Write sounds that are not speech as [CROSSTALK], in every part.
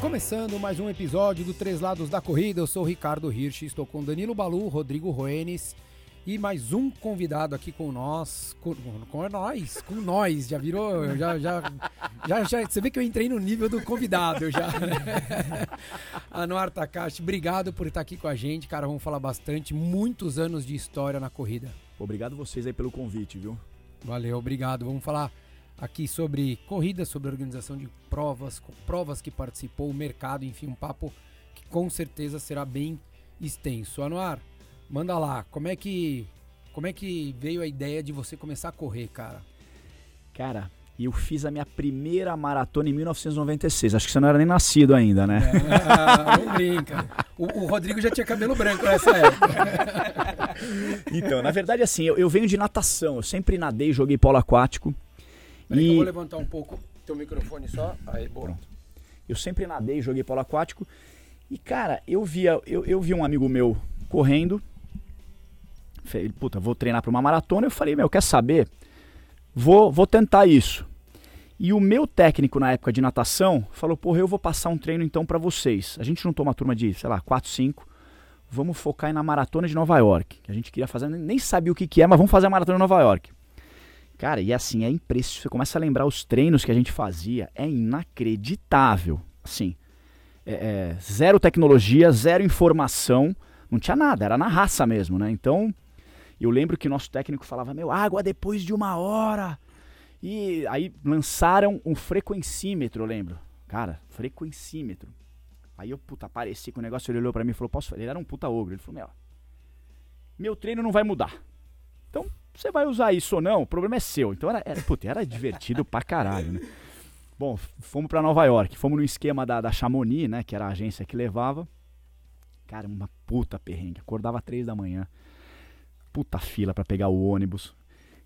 Começando mais um episódio do Três Lados da Corrida, eu sou Ricardo Hirsch, estou com Danilo Balu, Rodrigo Roenes e mais um convidado aqui com nós, com, com nós, com nós, já virou, já, já, já, já, você vê que eu entrei no nível do convidado já. [LAUGHS] Anuar Takashi, obrigado por estar aqui com a gente, cara, vamos falar bastante, muitos anos de história na corrida. Obrigado vocês aí pelo convite, viu? Valeu, obrigado, vamos falar aqui sobre corrida, sobre organização de provas, provas que participou, o mercado, enfim, um papo que com certeza será bem extenso. Anuar, manda lá, como é que como é que veio a ideia de você começar a correr, cara? Cara, eu fiz a minha primeira maratona em 1996. Acho que você não era nem nascido ainda, né? É, [LAUGHS] não brinca. O, o, Rodrigo já tinha cabelo branco nessa época. [LAUGHS] então, na verdade, assim, eu, eu venho de natação. Eu sempre nadei, joguei polo aquático. Peraí e... eu vou levantar um pouco teu microfone só. Aí, boa. Pronto. Eu sempre nadei, joguei polo aquático. E, cara, eu via, eu, eu vi um amigo meu correndo. Falei, puta, vou treinar para uma maratona. Eu falei, meu, quer saber? Vou, vou tentar isso. E o meu técnico na época de natação falou, porra, eu vou passar um treino então para vocês. A gente juntou uma turma de, sei lá, 4, 5. Vamos focar na maratona de Nova York. Que a gente queria fazer, nem sabia o que, que é, mas vamos fazer a maratona de Nova York. Cara, e assim, é impressionante. Você começa a lembrar os treinos que a gente fazia, é inacreditável. Assim, é, é, zero tecnologia, zero informação, não tinha nada, era na raça mesmo, né? Então, eu lembro que o nosso técnico falava, meu, água depois de uma hora. E aí lançaram um frequencímetro, eu lembro. Cara, frequencímetro. Aí eu, puta, apareci com o negócio, ele olhou pra mim e falou, posso Ele era um puta ogro. Ele falou, meu, meu treino não vai mudar. Então, você vai usar isso ou não, o problema é seu. Então era, era, puta, era divertido pra caralho, né? Bom, fomos para Nova York, fomos no esquema da, da Chamonix, né? Que era a agência que levava. Cara, uma puta perrengue. Acordava três da manhã. Puta fila para pegar o ônibus.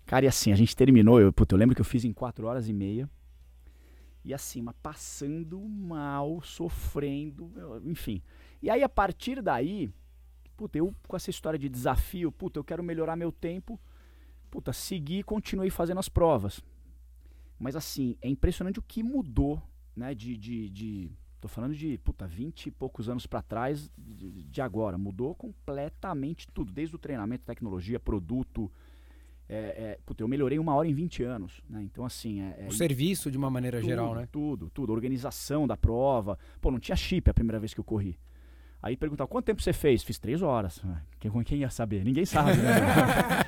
Cara, e assim, a gente terminou. Eu, puta, eu lembro que eu fiz em quatro horas e meia. E assim, mas passando mal, sofrendo, enfim. E aí, a partir daí, puta, eu com essa história de desafio, puta, eu quero melhorar meu tempo puta, segui e continuei fazendo as provas. Mas assim, é impressionante o que mudou, né? De. de, de tô falando de, puta, 20 e poucos anos para trás de, de, agora. Mudou completamente tudo, desde o treinamento, tecnologia, produto. É, é, puta, eu melhorei uma hora em 20 anos, né? Então, assim. É, é o serviço de uma maneira tudo, geral, né? Tudo, tudo. Organização da prova. Pô, não tinha chip a primeira vez que eu corri. Aí perguntava, quanto tempo você fez? Fiz três horas. Quem, quem ia saber? Ninguém sabe, né?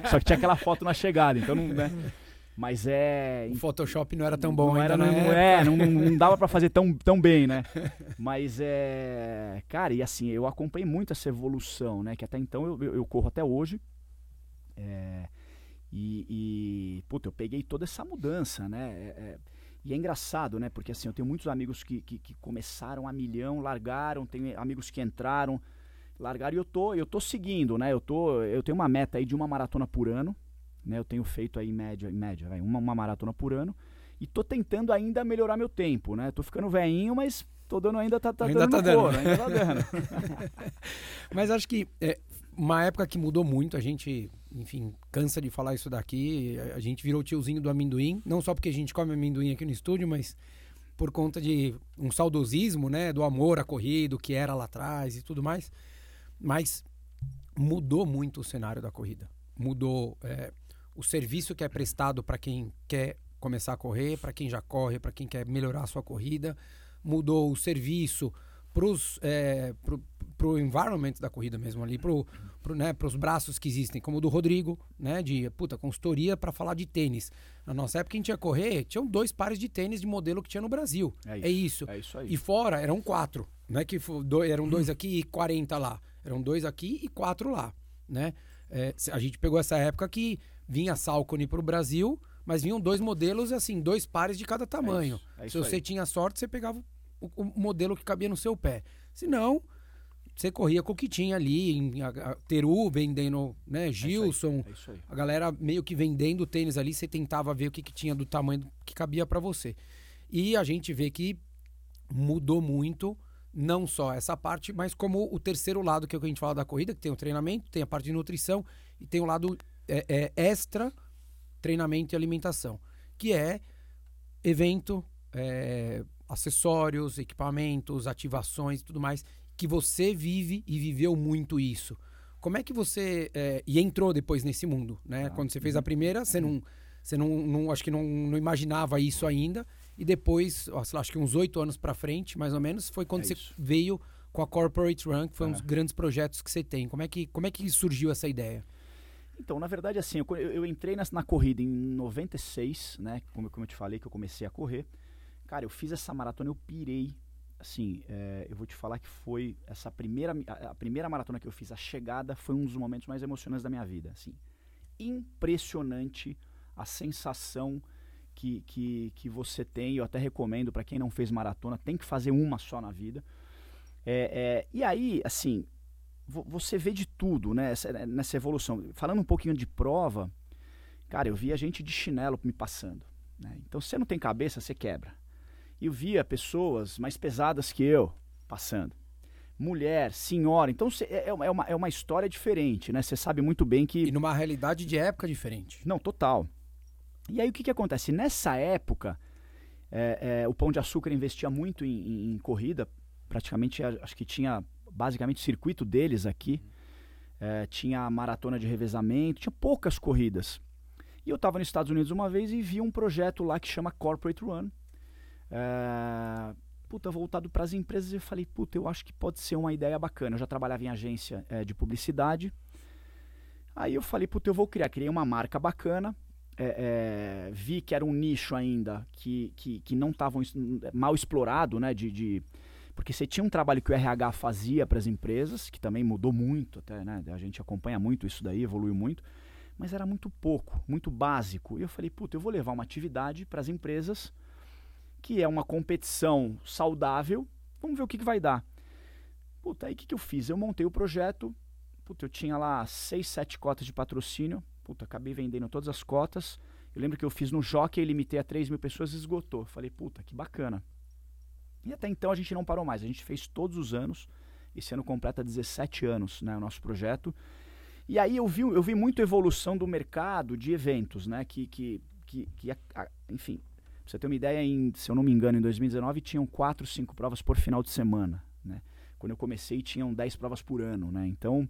[LAUGHS] Só que tinha aquela foto na chegada, então não. Né? Mas é. O Photoshop não era tão bom não ainda, era, não, é, não, não, dava para fazer tão, tão bem, né? [LAUGHS] Mas é. Cara, e assim, eu acompanhei muito essa evolução, né? Que até então eu, eu, eu corro até hoje. É, e, e. Puta, eu peguei toda essa mudança, né? É, é e é engraçado, né? Porque assim, eu tenho muitos amigos que, que, que, começaram a milhão, largaram, tenho amigos que entraram, largaram e eu tô, eu tô seguindo, né? Eu, tô, eu tenho uma meta aí de uma maratona por ano, né? Eu tenho feito aí em média, em média vai, uma, uma maratona por ano. E tô tentando ainda melhorar meu tempo, né? Tô ficando velhinho, mas tô dando ainda, tá, tá ainda dando tá dando. Ainda tá dando. [LAUGHS] [LAUGHS] mas acho que é, uma época que mudou muito, a gente enfim, cansa de falar isso daqui. A gente virou tiozinho do amendoim, não só porque a gente come amendoim aqui no estúdio, mas por conta de um saudosismo, né, do amor à corrida, que era lá atrás e tudo mais. Mas mudou muito o cenário da corrida. Mudou é, o serviço que é prestado para quem quer começar a correr, para quem já corre, para quem quer melhorar a sua corrida. Mudou o serviço pros, é, pro, pro environment da corrida mesmo ali, pro, pro, né, pros braços que existem, como o do Rodrigo, né, de puta, consultoria para falar de tênis. Na nossa época, a gente ia correr, tinham dois pares de tênis de modelo que tinha no Brasil. É isso. É isso. É isso aí. E fora, eram quatro, né, que eram dois aqui e 40 lá. Eram dois aqui e quatro lá, né? É, a gente pegou essa época que vinha Salcone pro Brasil, mas vinham dois modelos, assim, dois pares de cada tamanho. É isso, é isso Se você tinha sorte, você pegava o, o modelo que cabia no seu pé. Se não, você corria com o que tinha ali, em a, a, Teru vendendo, né, é Gilson, é isso aí, a galera meio que vendendo tênis ali, você tentava ver o que, que tinha do tamanho que cabia para você. E a gente vê que mudou muito, não só essa parte, mas como o terceiro lado que é o que a gente fala da corrida, que tem o treinamento, tem a parte de nutrição e tem o lado é, é, extra treinamento e alimentação, que é evento, é, acessórios, equipamentos, ativações e tudo mais, que você vive e viveu muito isso. Como é que você. É, e entrou depois nesse mundo, né? Ah, Quando você fez a uhum. primeira, você não. Você não, não acho que não, não imaginava isso ainda. E depois, ó, lá, acho que uns oito anos para frente, mais ou menos, foi quando é você isso. veio com a Corporate que foi um dos é. grandes projetos que você tem. Como é que, como é que surgiu essa ideia? Então, na verdade, assim, eu, eu entrei na, na, corrida em 96, né? Como, como eu te falei, que eu comecei a correr. Cara, eu fiz essa maratona, eu pirei. Assim, é, eu vou te falar que foi essa primeira, a, a, primeira maratona que eu fiz, a chegada, foi um dos momentos mais emocionantes da minha vida. Assim, impressionante a sensação que, que, que você tem. Eu até recomendo para quem não fez maratona, tem que fazer uma só na vida. É, é, e aí, assim, você vê de tudo né, nessa evolução. Falando um pouquinho de prova, cara, eu via gente de chinelo me passando. Né? Então, se você não tem cabeça, você quebra. E eu via pessoas mais pesadas que eu passando. Mulher, senhora. Então, cê, é, é, uma, é uma história diferente, né? Você sabe muito bem que... E numa realidade de época diferente. Não, total. E aí, o que, que acontece? Nessa época, é, é, o Pão de Açúcar investia muito em, em, em corrida. Praticamente, acho que tinha basicamente o circuito deles aqui. É, tinha a maratona de revezamento, tinha poucas corridas. E eu estava nos Estados Unidos uma vez e vi um projeto lá que chama Corporate Run. É, puta, voltado para as empresas eu falei, puta, eu acho que pode ser uma ideia bacana. Eu já trabalhava em agência é, de publicidade. Aí eu falei, puta, eu vou criar. Criei uma marca bacana. É, vi que era um nicho ainda que, que, que não estava mal explorado, né? De, de, porque você tinha um trabalho que o RH fazia para as empresas, que também mudou muito, até, né? A gente acompanha muito isso daí, evoluiu muito, mas era muito pouco, muito básico. E eu falei, puta, eu vou levar uma atividade para as empresas que é uma competição saudável. Vamos ver o que, que vai dar. Puta, aí o que, que eu fiz? Eu montei o projeto. Puta, eu tinha lá seis, sete cotas de patrocínio. Puta, acabei vendendo todas as cotas. Eu lembro que eu fiz no Jockey, limitei a 3 mil pessoas e esgotou. Falei, puta, que bacana. E até então a gente não parou mais. A gente fez todos os anos. Esse ano completa 17 anos, né, o nosso projeto. E aí eu vi, eu vi muito evolução do mercado de eventos, né? Que, que, que, que enfim, pra você ter uma ideia, em, se eu não me engano, em 2019 tinham 4, 5 provas por final de semana, né? Quando eu comecei tinham 10 provas por ano, né? Então,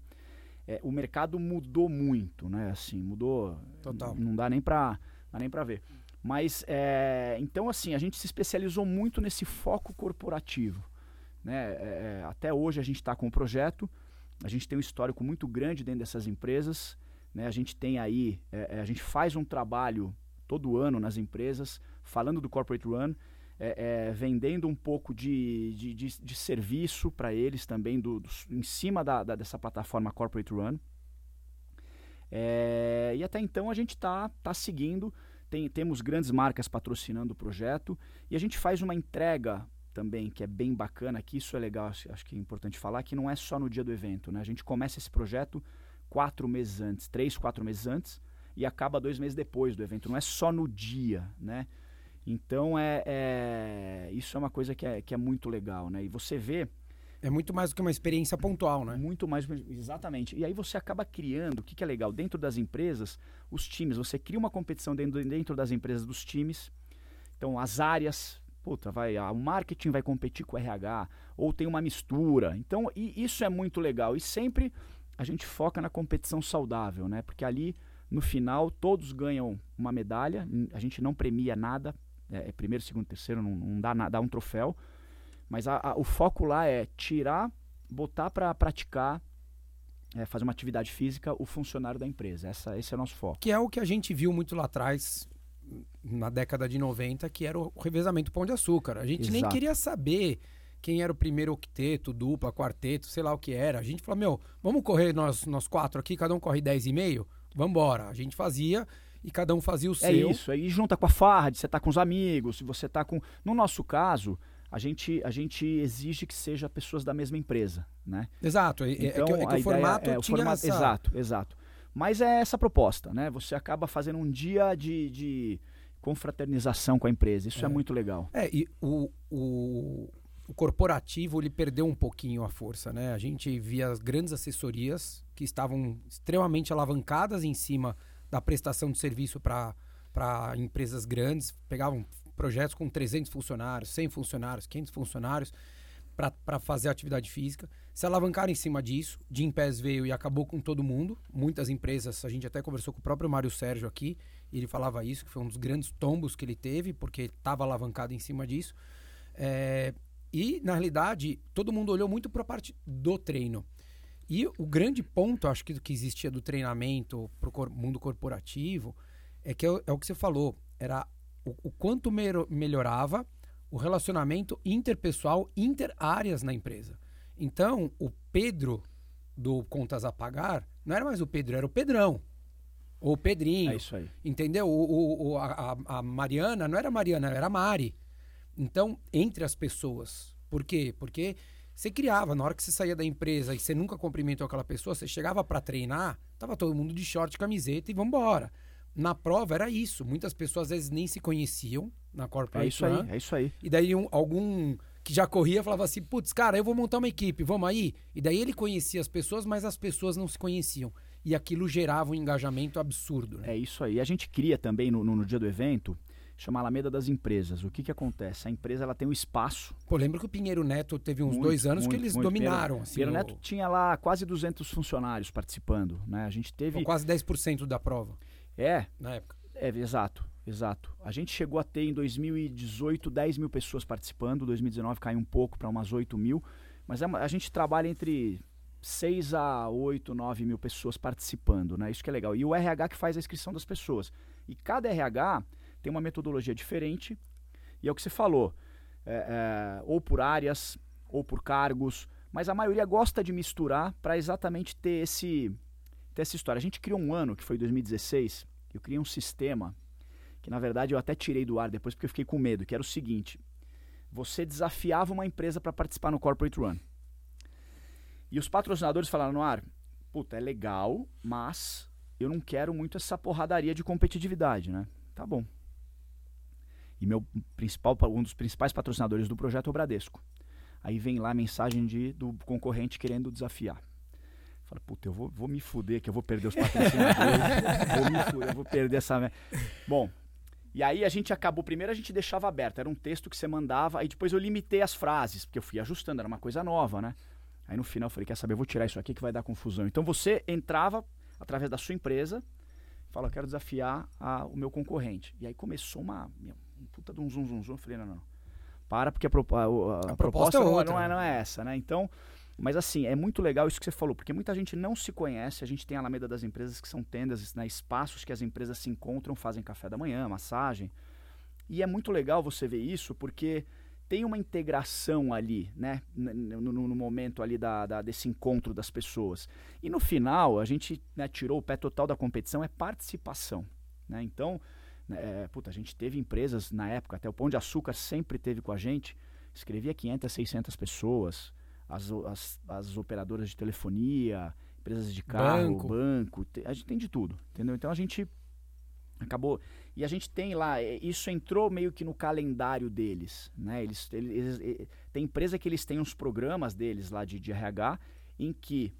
é, o mercado mudou muito, né? Assim, mudou... Total. Não dá nem dá nem pra ver. Mas, é, então, assim, a gente se especializou muito nesse foco corporativo. Né? É, é até hoje a gente está com um projeto, a gente tem um histórico muito grande dentro dessas empresas. Né? A gente tem aí, é, é, a gente faz um trabalho todo ano nas empresas, falando do Corporate Run, é, vendendo um pouco de, de, de, de serviço para eles também, do, do, em cima da, da, dessa plataforma Corporate Run. e até então a gente está tá seguindo tem, temos grandes marcas patrocinando o projeto e a gente faz uma entrega também que é bem bacana, que isso é legal, acho que é importante falar, que não é só no dia do evento. Né? A gente começa esse projeto quatro meses antes, três, quatro meses antes, e acaba dois meses depois do evento. Não é só no dia, né? Então é, é isso é uma coisa que é, que é muito legal, né? E você vê é muito mais do que uma experiência pontual, né? Muito mais, exatamente. E aí você acaba criando, o que, que é legal? Dentro das empresas, os times, você cria uma competição dentro, dentro das empresas dos times. Então, as áreas, puta, vai, o marketing vai competir com o RH, ou tem uma mistura. Então, isso é muito legal. E sempre a gente foca na competição saudável, né? Porque ali, no final, todos ganham uma medalha, a gente não premia nada, é, é primeiro, segundo, terceiro, não, não dá, dá um troféu mas a, a, o foco lá é tirar, botar para praticar, é, fazer uma atividade física o funcionário da empresa. Essa, esse é o nosso foco. Que é o que a gente viu muito lá atrás, na década de 90, que era o revezamento pão de açúcar. A gente Exato. nem queria saber quem era o primeiro octeto, dupla, quarteto, sei lá o que era. A gente falou, meu, vamos correr nós, nós quatro aqui, cada um corre 10,5? Vamos embora. A gente fazia e cada um fazia o é seu. É isso, aí junta com a farra, você tá com os amigos, se você tá com... No nosso caso, a gente, a gente exige que seja pessoas da mesma empresa, né? Exato. É, então, é que, é que o formato é, é, o formato, essa... Exato, exato. Mas é essa proposta, né? Você acaba fazendo um dia de, de confraternização com a empresa. Isso é, é muito legal. É, e o, o, o corporativo ele perdeu um pouquinho a força, né? A gente via as grandes assessorias que estavam extremamente alavancadas em cima da prestação de serviço para empresas grandes, pegavam projetos com 300 funcionários, 100 funcionários, 500 funcionários para fazer atividade física, se alavancaram em cima disso. Jim Pés veio e acabou com todo mundo. Muitas empresas, a gente até conversou com o próprio Mário Sérgio aqui, e ele falava isso, que foi um dos grandes tombos que ele teve, porque estava alavancado em cima disso. É, e, na realidade, todo mundo olhou muito para a parte do treino. E o grande ponto, acho que, que existia do treinamento para o mundo corporativo é que é, é, o que você falou, era o, o quanto me melhorava o relacionamento interpessoal, inter-áreas na empresa. Então, o Pedro do Contas a Pagar não era mais o Pedro, era o Pedrão. Ou o Pedrinho. É isso aí. Entendeu? O, o, a, a Mariana não era Mariana, era Mari. Então, entre as pessoas. Por quê? Porque você criava, na hora que você saía da empresa e você nunca cumprimentou aquela pessoa, você chegava para treinar, tava todo mundo de short, camiseta e vambora. Na prova era isso. Muitas pessoas às vezes nem se conheciam na corporate É isso aí, é isso aí. E daí um, algum que já corria falava assim: "Putz, cara, eu vou montar uma equipe, vamos aí?". E daí ele conhecia as pessoas, mas as pessoas não se conheciam. E aquilo gerava um engajamento absurdo. Né? É isso aí. A gente cria também no, no, no dia do evento chama Alameda das Empresas. O que, que acontece? A empresa ela tem um espaço. Pô, lembro que o Pinheiro Neto teve uns muito, dois anos muito, que eles muito. dominaram. Pinheiro, assim, Pinheiro Neto tinha lá quase 200 funcionários participando. Né? A gente teve. Pô, quase 10% da prova. É. Na época. É, exato, exato. A gente chegou a ter em 2018 10 mil pessoas participando, 2019 caiu um pouco para umas 8 mil, mas é a gente trabalha entre 6 a 8, 9 mil pessoas participando, né? Isso que é legal. E o RH que faz a inscrição das pessoas. E cada RH tem uma metodologia diferente, e é o que você falou, é, é, ou por áreas, ou por cargos, mas a maioria gosta de misturar para exatamente ter, esse, ter essa história. A gente criou um ano, que foi 2016, eu criei um sistema, que na verdade eu até tirei do ar depois porque eu fiquei com medo, que era o seguinte, você desafiava uma empresa para participar no Corporate Run. E os patrocinadores falaram no ar, puta, é legal, mas eu não quero muito essa porradaria de competitividade, né? Tá bom, e meu principal, um dos principais patrocinadores do projeto é o Bradesco. Aí vem lá a mensagem de, do concorrente querendo desafiar. Fala, puta, eu vou, vou me fuder que eu vou perder os patrocinadores. [LAUGHS] vou me fuder, eu vou perder essa. Bom, e aí a gente acabou. Primeiro a gente deixava aberto, era um texto que você mandava, aí depois eu limitei as frases, porque eu fui ajustando, era uma coisa nova, né? Aí no final eu falei, quer saber, eu vou tirar isso aqui que vai dar confusão. Então você entrava através da sua empresa, fala, eu quero desafiar a, o meu concorrente. E aí começou uma. Meu, um puta de um zum zum zum. Eu falei, não, não. Para, porque a, a, a, a proposta, proposta é outra, não, é, não, é, não é essa, né? Então, mas assim, é muito legal isso que você falou, porque muita gente não se conhece. A gente tem a Alameda das Empresas, que são tendas, né, espaços que as empresas se encontram, fazem café da manhã, massagem. E é muito legal você ver isso, porque tem uma integração ali, né? No, no, no momento ali da, da, desse encontro das pessoas. E no final, a gente né, tirou o pé total da competição, é participação. Né? Então, né, é, puta, a gente teve empresas na época, até o Pão de Açúcar sempre teve com a gente, escrevia 500, 600 pessoas, as, as, as operadoras de telefonia, empresas de carro, banco. banco, a gente tem de tudo, entendeu? Então a gente acabou e a gente tem lá isso entrou meio que no calendário deles né eles, eles, eles tem empresa que eles têm uns programas deles lá de, de RH em que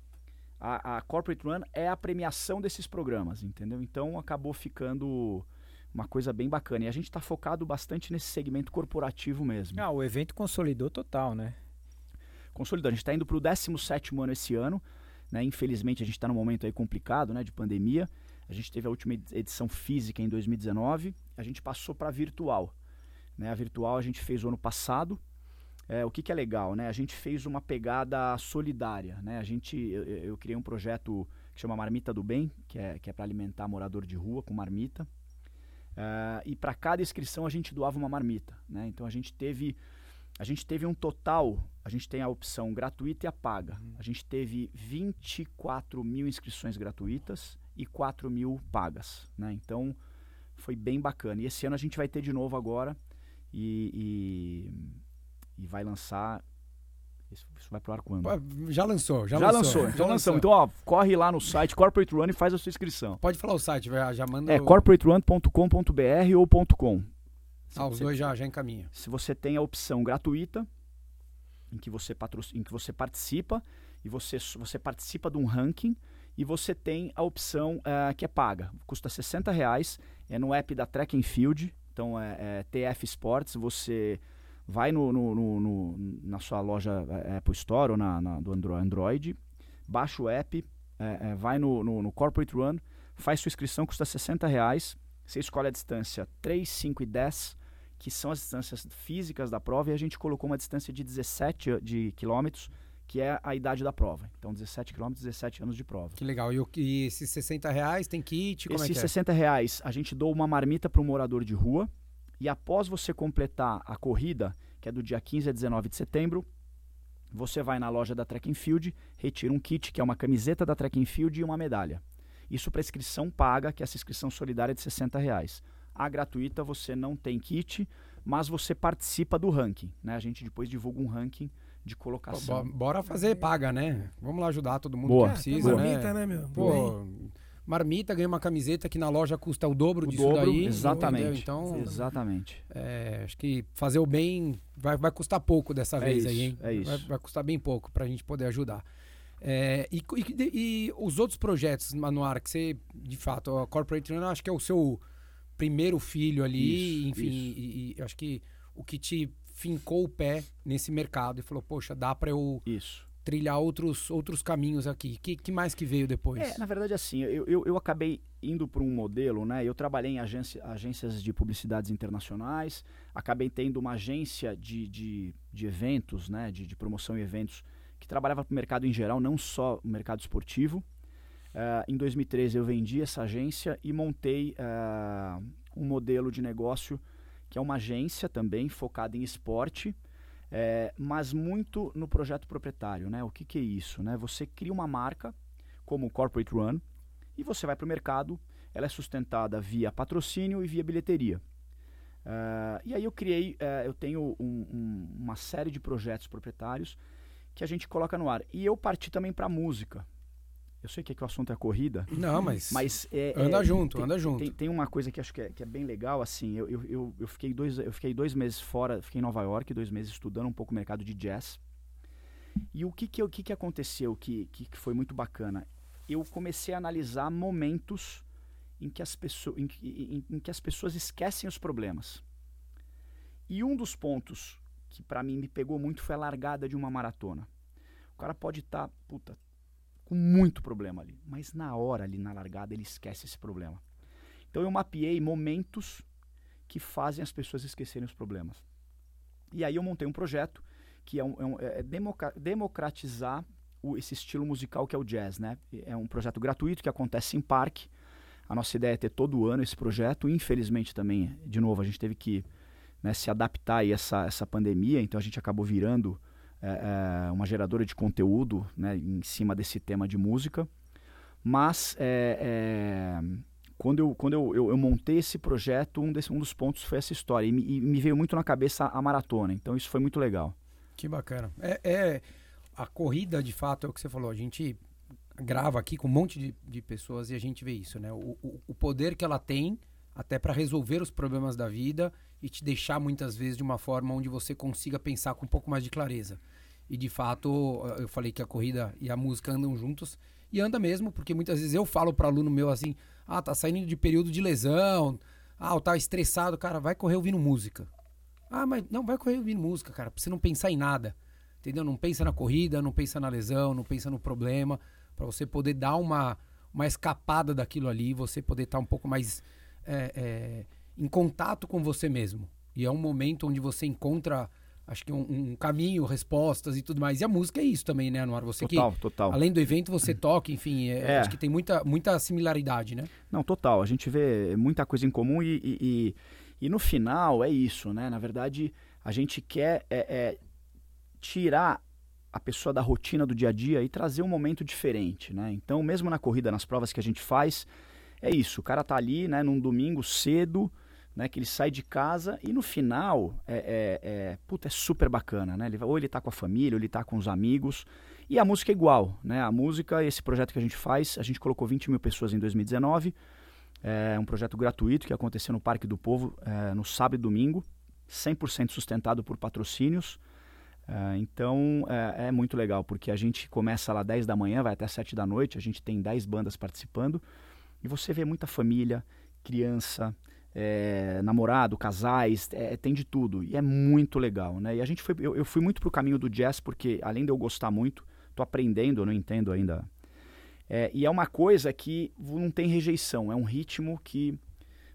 a, a corporate run é a premiação desses programas entendeu então acabou ficando uma coisa bem bacana. E a gente está focado bastante nesse segmento corporativo mesmo. Ah, o evento consolidou total, né? Consolidou. A gente está indo para o 17 ano esse ano. Né? Infelizmente, a gente está num momento aí complicado né, de pandemia. A gente teve a última edição física em 2019. A gente passou para virtual. Né? A virtual a gente fez o ano passado. É, o que, que, é legal, né? A gente fez uma pegada solidária, né? A gente, eu, eu criei um projeto que chama Marmita do Bem, que é, que é para alimentar morador de rua com marmita. Uh, e para cada inscrição a gente doava uma marmita. Né? Então a gente teve a gente teve um total, a gente tem a opção gratuita e a paga. Uhum. A gente teve 24 mil inscrições gratuitas e 4 mil pagas. Né? Então foi bem bacana. E esse ano a gente vai ter de novo agora e, e, e vai lançar isso, vai pro ar quando? Já lançou, já, já lançou. lançou. Já, já lançou. Então, ó, corre lá no site Corporate Run e faz a sua inscrição. Pode falar o site, já manda. É o... corporaterun.com.br ou .com. ah, os dois já, já encaminha. Se você tem a opção gratuita, em que você, patro, em que você participa e você, você participa de um ranking e você tem a opção uh, que é paga. Custa 60 reais, é no app da Track and Field, então é, é TF Sports, você vai no, no, no, no, na sua loja é, Apple Store ou na, na do Android, baixa o app, é, é, vai no, no, Corporate Run, faz sua inscrição, custa 60 reais, você escolhe a distância 3, 5 e 10, que são as distâncias físicas da prova, e a gente colocou uma distância de 17 de quilômetros, que é a idade da prova. Então, 17 quilômetros, 17 anos de prova. Que legal. E, o, e esses 60 reais tem kit? Como esses é que 60 é? reais, a gente doa uma marmita para um morador de rua. E após você completar a corrida, que é do dia 15 a 19 de setembro, você vai na loja da Track Field, retira um kit, que é uma camiseta da Track Field e uma medalha. Isso para inscrição paga, que é essa inscrição solidária de 60 reais. A gratuita você não tem kit, mas você participa do ranking. Né? A gente depois divulga um ranking de colocação. Bora fazer paga, né? Vamos lá ajudar todo mundo Boa. que precisa, né? Marmita, né, meu? Pô, marmita, ganha uma camiseta que na loja custa o dobro o disso dobro, daí. Exatamente. Entendeu? Então, exatamente. É, acho que fazer o bem vai, vai custar pouco dessa é vez isso, aí, hein? É isso. Vai, vai custar bem pouco pra gente poder ajudar. É, e, e, e, os outros projetos, Manuara, que você, de fato, a Corporate Run, acho que é o seu primeiro filho ali, Isso, enfim, isso. E, e acho que o que te fincou o pé nesse mercado e falou, poxa, dá para eu Isso. trilhar outros, outros caminhos aqui. que, que mais que veio depois? É, na verdade, assim, eu, eu, eu acabei indo para um modelo, né? Eu trabalhei em agência, agências de publicidades internacionais, acabei tendo uma agência de, de, de eventos, né? De, de promoção e eventos que trabalhava para o mercado em geral, não só o mercado esportivo. Uh, em 2013 eu vendi essa agência e montei uh, um modelo de negócio que é uma agência também focada em esporte, é, mas muito no projeto proprietário. Né? O que, que é isso? Né? Você cria uma marca como Corporate Run e você vai para o mercado, ela é sustentada via patrocínio e via bilheteria. Uh, e aí eu criei, uh, eu tenho um, um, uma série de projetos proprietários que a gente coloca no ar. E eu parti também para música. Eu sei que, é que o assunto é corrida. Não, mas. Mas é, anda é, junto, tem, anda junto. Tem, tem, uma coisa que acho que é, que é bem legal, assim. Eu, eu, eu, eu, fiquei dois, eu fiquei dois meses fora, fiquei em Nova York, dois meses estudando um pouco o mercado de jazz. E o que, que, o que, que aconteceu que, que, que foi muito bacana? Eu comecei a analisar momentos em que as, pessoas, em, em, em que as pessoas esquecem os problemas. E um dos pontos que para mim me pegou muito foi a largada de uma maratona. O cara pode estar, tá, puta, com muito problema ali. Mas na hora ali na largada ele esquece esse problema. Então eu mapeei momentos que fazem as pessoas esquecerem os problemas. E aí eu montei um projeto que é, um, é, um, é democratizar o, esse estilo musical que é o jazz, né? É um projeto gratuito que acontece em parque. A nossa ideia é ter todo ano esse projeto. Infelizmente também, de novo, a gente teve que né, se adaptar a essa, essa pandemia, então a gente acabou virando é, é, uma geradora de conteúdo né, em cima desse tema de música. Mas é, é, quando, eu, quando eu, eu, eu, montei esse projeto, um, desse, um dos pontos foi essa história. E me, e me, veio muito na cabeça a maratona. Então isso foi muito legal. Que bacana. É, é, a corrida, de fato, é o que você falou. A gente grava aqui com um monte de, de pessoas e a gente vê isso, né? O, o, o poder que ela tem até para resolver os problemas da vida e te deixar muitas vezes de uma forma onde você consiga pensar com um pouco mais de clareza. E de fato, eu falei que a corrida e a música andam juntos e anda mesmo, porque muitas vezes eu falo para aluno meu assim: "Ah, tá saindo de período de lesão, ah, tá estressado, cara, vai correr ouvindo música". Ah, mas não vai correr ouvindo música, cara, pra você não pensar em nada. Entendeu? Não pensa na corrida, não pensa na lesão, não pensa no problema, para você poder dar uma uma escapada daquilo ali, você poder estar tá um pouco mais é, é, em contato com você mesmo. E é um momento onde você encontra, acho que um, um, caminho, respostas e tudo mais. E a música é isso também, né, Anuar? Você total, que, total. além do evento, você toca, enfim, é, é. acho que tem muita, muita similaridade, né? Não, total. A gente vê muita coisa em comum e, e, e, e no final é isso, né? Na verdade, a gente quer é, é, tirar a pessoa da rotina do dia a dia e trazer um momento diferente, né? Então, mesmo na corrida, nas provas que a gente faz, é isso, o cara tá ali, né, num domingo cedo, né, que ele sai de casa e no final é, é, é, puta, é super bacana, né? Ele, ou ele tá com a família, ou ele tá com os amigos. E a música é igual, né? A música, esse projeto que a gente faz, a gente colocou 20 mil pessoas em 2019. É um projeto gratuito que aconteceu no Parque do Povo é, no sábado e domingo, 100% sustentado por patrocínios. Uh, então é, é, muito legal, porque a gente começa lá 10 da manhã, vai até 7 da noite, a gente tem 10 bandas participando, e você vê muita família, criança, é, namorado, casais, é, tem de tudo. E é muito legal, né? E a gente foi, eu, eu fui muito pro caminho do jazz, porque além de eu gostar muito, tô aprendendo, eu não entendo ainda. É, e é uma coisa que não tem rejeição, é um ritmo que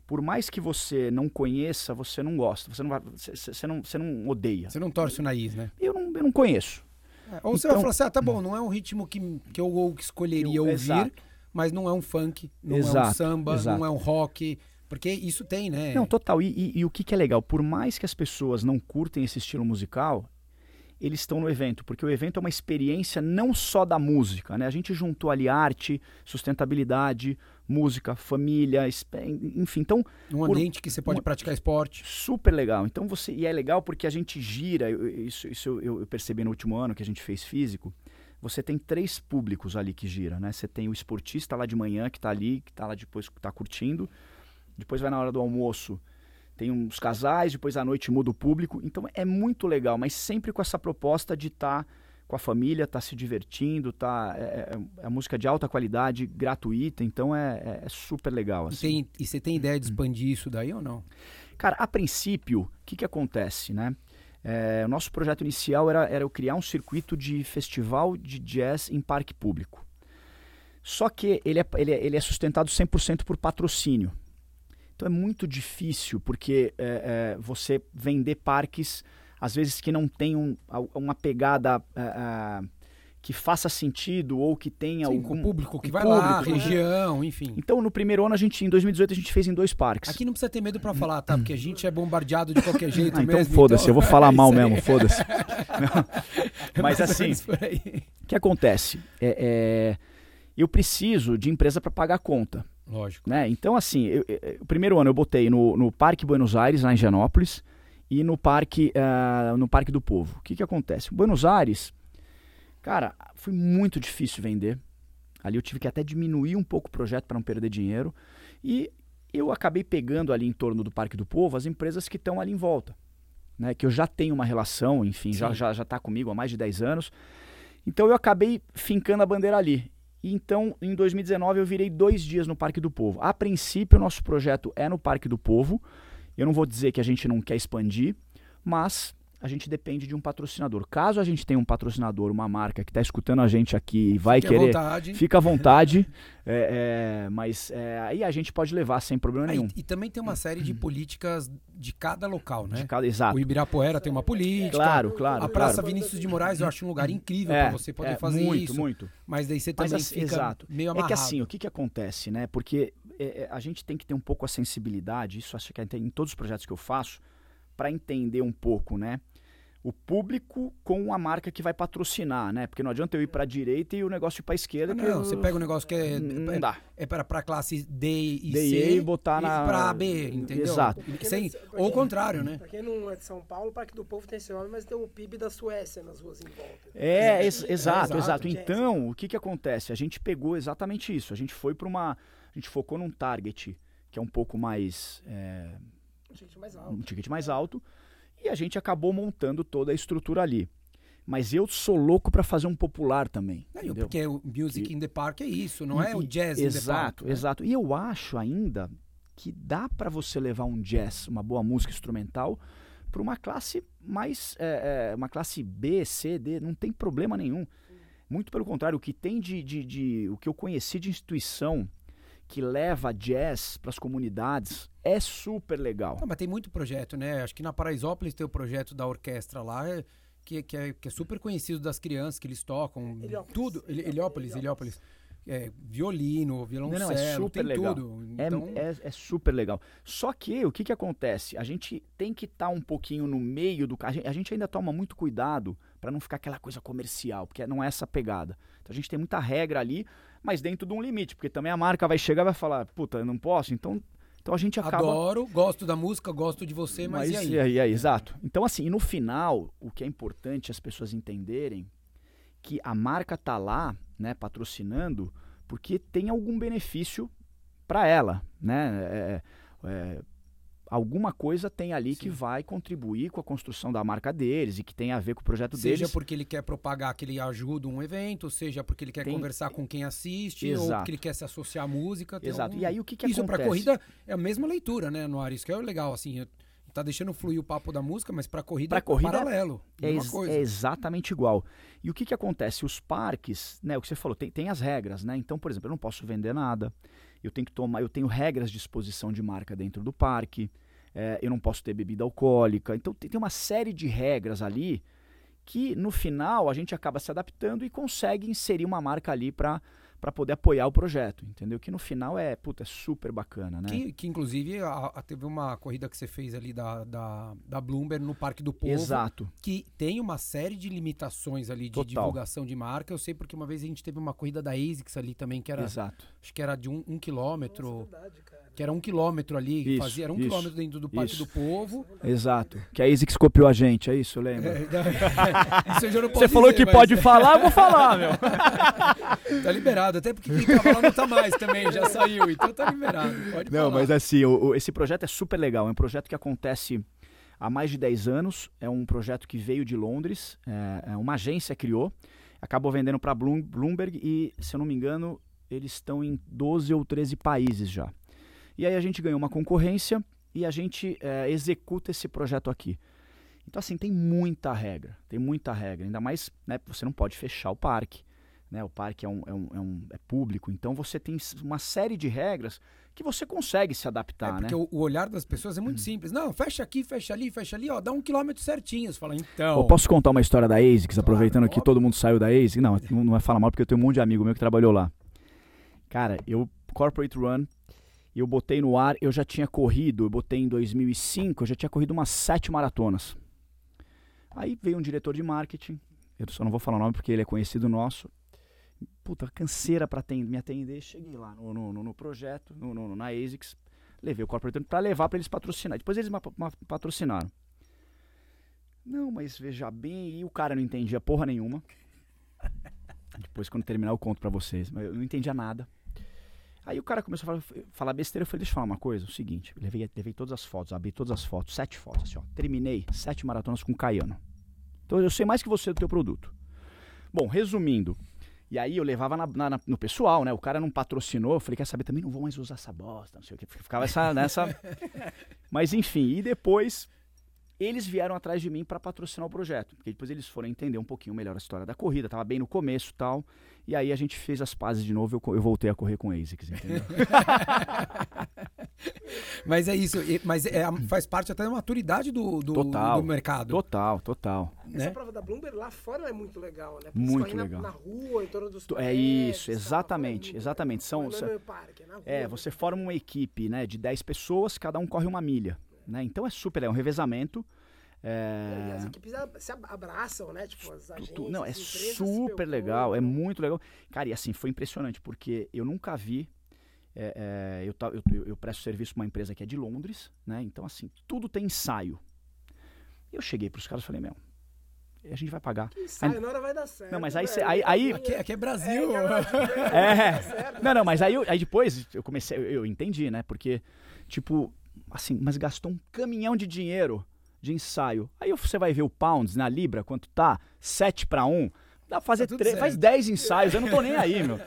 por mais que você não conheça, você não gosta, você não, vai, você, você não, você não odeia. Você não torce o nariz, né? Eu não, eu não conheço. É, ou você vai então falar assim, ah, tá bom, não é um ritmo que, que eu escolheria eu, ouvir, exato. mas não é um funk, não exato, é um samba, exato. não é um rock, porque isso tem, né? Não, total. E, e, e, o que, que é legal, por mais que as pessoas não curtem esse estilo musical, eles estão no evento, porque o evento é uma experiência não só da música, né? A gente juntou ali arte, sustentabilidade, música, família, enfim, então um ambiente que você pode praticar esporte. Super legal. Então você e é legal porque a gente gira, isso, isso eu, eu percebi no último ano que a gente fez físico. Você tem três públicos ali que gira, né? Você tem o esportista lá de manhã que está ali, que está lá depois que está curtindo. Depois vai na hora do almoço, tem uns casais, depois à noite muda o público. Então é muito legal, mas sempre com essa proposta de estar tá com a família, tá se divertindo, tá é, é, é música de alta qualidade, gratuita, então é, é, é super legal. Assim. E, tem, e você tem ideia de expandir isso daí ou não? Cara, a princípio, o que, que acontece, né? É, o nosso projeto inicial era, era eu criar um circuito de festival de jazz em parque público. Só que ele é, ele é, ele é sustentado 100% por patrocínio. Então é muito difícil, porque é, é, você vender parques às vezes que não tem um, uma pegada uh, que faça sentido ou que tenha Sim, algum público que vai público, lá, né? região, enfim. Então, no primeiro ano a gente em 2018 a gente fez em dois parques. Aqui não precisa ter medo para falar, tá? Porque a gente é bombardeado de qualquer [LAUGHS] jeito ah, então. Foda-se, então... eu vou falar [LAUGHS] mal mesmo, foda-se. [LAUGHS] Mas assim, o que acontece? É, é, eu preciso de empresa para pagar a conta. Lógico. Né? Então, assim, eu, eu, o primeiro ano eu botei no, no Parque Buenos Aires, lá em Gianópolis e no Parque, uh, no parque do Povo. O que, que acontece? Buenos Aires, cara, foi muito difícil vender. Ali eu tive que até diminuir um pouco o projeto para não perder dinheiro. E eu acabei pegando ali em torno do Parque do Povo as empresas que estão ali em volta. Né, que eu já tenho uma relação, enfim, Sim. já está já, já tá comigo há mais de 10 anos. Então eu acabei fincando a bandeira ali. Então, em 2019, eu virei dois dias no Parque do Povo. A princípio, o nosso projeto é no Parque do Povo. Eu não vou dizer que a gente não quer expandir, mas a gente depende de um patrocinador. Caso a gente tenha um patrocinador, uma marca que está escutando a gente aqui e vai fica querer, à vontade. fica à vontade. [LAUGHS] é, é, mas é, aí a gente pode levar sem problema nenhum. E, e, também tem uma série de políticas de cada local, né? De cada, exato. O Ibirapuera tem uma política. Claro, claro. A Praça claro. Vinícius de Moraes eu acho um lugar incrível é, para você poder é, fazer muito, isso. Muito, muito. Mas daí você também mas, assim, fica exato. meio amarrado. É que assim, o que, que acontece, né? Porque é, a gente tem que ter um pouco a sensibilidade, isso acho que em todos os projetos que eu faço, para entender um pouco, né? O público com a marca que vai patrocinar, né? Porque não adianta eu ir para a direita e o negócio ir para a esquerda. Ah, não, eu... você pega um negócio que é, não é, dá. é para a classe D e D C e botar na para B, entendeu? Exato. Sem... Ou o contrário, né? Para quem não é de São Paulo, o Parque do Povo tem esse nome, mas tem o PIB da Suécia nas ruas em volta. É, é, ex exato, exato. Então, o que que acontece? A gente pegou exatamente isso. A gente foi para uma, a gente focou num target que é um pouco mais é, ticket mais alto. Um ticket mais alto e a gente acabou montando toda a estrutura ali. Mas eu sou louco para fazer um popular também. Não, porque o Music in the Park é isso, não e, é o jazz exato, in the Park. Exato, né? exato. E eu acho ainda que dá para você levar um jazz, uma boa música instrumental, para uma classe mais. É, é, uma classe B, C, D, não tem problema nenhum. Muito pelo contrário, o que tem de, de, de. O que eu conheci de instituição que leva jazz para as comunidades é super legal. Não, mas tem muito projeto, né? Acho que na Paraisópolis tem o projeto da orquestra lá, que, que, é, que é super conhecido das crianças que eles tocam. Heliópolis. Tudo. Heliópolis, Heliópolis. É, violino, violoncelo, não, não, é super legal. tudo. É, então... É, é, é, super legal. Só que o que, que acontece? A gente tem que estar tá um pouquinho no meio do. A gente, a gente ainda toma muito cuidado para não ficar aquela coisa comercial, porque não é essa pegada. Então a gente tem muita regra ali, mas dentro de um limite, porque também a marca vai chegar e vai falar, puta, eu não posso, então então a gente acaba. Adoro, gosto da música, gosto de você, mas, mas e aí? E aí? Exato. Então, assim, no final, o que é importante as pessoas entenderem que a marca tá lá, né, patrocinando, porque tem algum benefício para ela, né? É, é, alguma coisa tem ali que Sim. vai contribuir com a construção da marca deles e que tem a ver com o projeto Seja deles. porque ele quer propagar que ele ajuda um evento, seja porque ele quer Tem- conversar com quem assiste, ou Exato. porque ele quer se associar à música. Exato. algum- E aí o que, que Isso acontece? pra corrida é a mesma leitura, né, no ar? Isso que é legal, assim. eu- Tá deixando fluir o papo da música, mas pra corrida Pra é corrida paralelo. É, ex- coisa. é exatamente igual. E o que, que acontece? Os parques, né? O que você falou, tem, tem as regras, né? Então, por exemplo, eu não posso vender nada. Eu tenho que tomar, eu tenho regras de exposição de marca dentro do parque. é, eu não posso ter bebida alcoólica. Então tem, tem uma série de regras ali que no final a gente acaba se adaptando e consegue inserir uma marca ali para para poder apoiar o projeto, entendeu? Que no final é, puta, é super bacana, né? Que, que, inclusive, a- a- teve uma corrida que você fez ali da, da, da Bloomberg no Parque do Povo. Exato. Que tem uma série de limitações ali de Total. divulgação de marca. Eu sei porque uma vez a gente teve uma corrida da ASICS ali também, que era, Exato. acho que era de um, um quilômetro. Nossa, verdade, cara. Que era um quilômetro ali, Isso, fazia, era um isso, quilômetro dentro do Parque isso. do Povo. Exato. Que a ASICS copiou a gente, é isso, lembra? [LAUGHS] Já não Você falou dizer, que mas pode falar, eu vou falar, meu. [LAUGHS] Tá liberado, até porque quem tava lá não tá mais também, já saiu, então tá liberado. Pode Não, falar. mas assim, o- o- esse projeto é super legal. É um projeto que acontece há mais de 10 anos. É um projeto que veio de Londres. É, é uma agência criou. Acabou vendendo para Bloomberg e, se eu não me engano, eles estão em 12 ou 13 países já. E aí a gente ganhou uma concorrência e a gente é, executa esse projeto aqui. Então, assim, tem muita regra. Tem muita regra. Ainda mais, né, você não pode fechar o parque. Né? O parque é, um, é, um, é, um- é público. Então, você tem uma série de regras que você consegue se É, adaptar, né? porque o, o olhar das pessoas é Hum. muito simples. Não, fecha aqui, fecha ali, fecha ali, ó, dá um quilômetro certinho. Você fala, então. Eu posso contar uma história da ASICS, aproveitando que óbvio. todo mundo saiu da ASICS? Não, não não vai falar mal porque eu tenho um monte de amigo meu que trabalhou lá. Cara, eu, Corporate Run, eu botei no ar, eu já tinha corrido, eu botei em 2005, eu já tinha corrido umas sete maratonas. Aí veio um diretor de marketing, eu só não vou falar o nome porque ele é conhecido nosso. Puta, canseira atender- me atender. Cheguei lá no, no, no- projeto, no, no- na ASICS, levei o Corporate Run pra levar pra eles patrocinar. Depois eles patrocinaram. Não, mas veja bem, e o cara não entendia porra nenhuma. Depois, quando terminar, eu conto pra vocês. Mas eu não entendia nada. Aí o cara começou a falar, falar besteira. Eu falei, deixa eu falar uma coisa. O seguinte, eu levei, levei todas as fotos, abri todas as fotos, sete fotos, assim, ó. Terminei sete maratonas com o Caiano. Então eu sei mais que você do teu produto. Bom, resumindo. E aí eu levava na- na- na- no pessoal, né? O cara não patrocinou. Eu falei, quer saber, também não vou mais usar essa bosta, não sei o que. Ficava essa, nessa... [LAUGHS] Mas enfim, e depois eles vieram atrás de mim para patrocinar o projeto. Porque depois eles foram entender um pouquinho melhor a história da corrida. Tava bem no começo e tal. E aí a gente fez as pazes de novo eu, eu voltei a correr com ASICS, entendeu? [LAUGHS] Mas é isso, mas é, faz parte até da maturidade do, do, Total. do mercado. total, total. Essa né? prova da Bloomberg lá fora é muito legal, né? Porque Muito legal. Na, na rua, em torno dos É isso, tal, exatamente, é muito exatamente. São- é parque, é na rua. É, você forma uma equipe né, de 10 pessoas, cada um corre uma milha. Né? Então é super, é um revezamento. E É, as equipes se ab- abraçam, né? Tipo, as agências, não, é empresas super legal, é muito legal. Cara, e assim, foi impressionante, porque eu nunca vi. é, é, eu, eu, eu- presto serviço para uma empresa que é de Londres, né? Então, assim, tudo tem ensaio. Eu cheguei para os caras e falei, meu, a gente vai pagar. Quem sabe, na hora vai dar certo. Não, mas aí velho. cê- aí- aí- Aqui, aqui é Brasil. É. [LAUGHS] Não, não, mas aí, aí depois eu comecei, eu, eu entendi, né? Porque, tipo, assim, mas gastou um caminhão de dinheiro de ensaio. Aí você vai ver o Pounds na Libra, quanto tá? 7 para 1. Dá pra fazer Tá três, faz 10 ensaios, eu não tô nem aí, meu.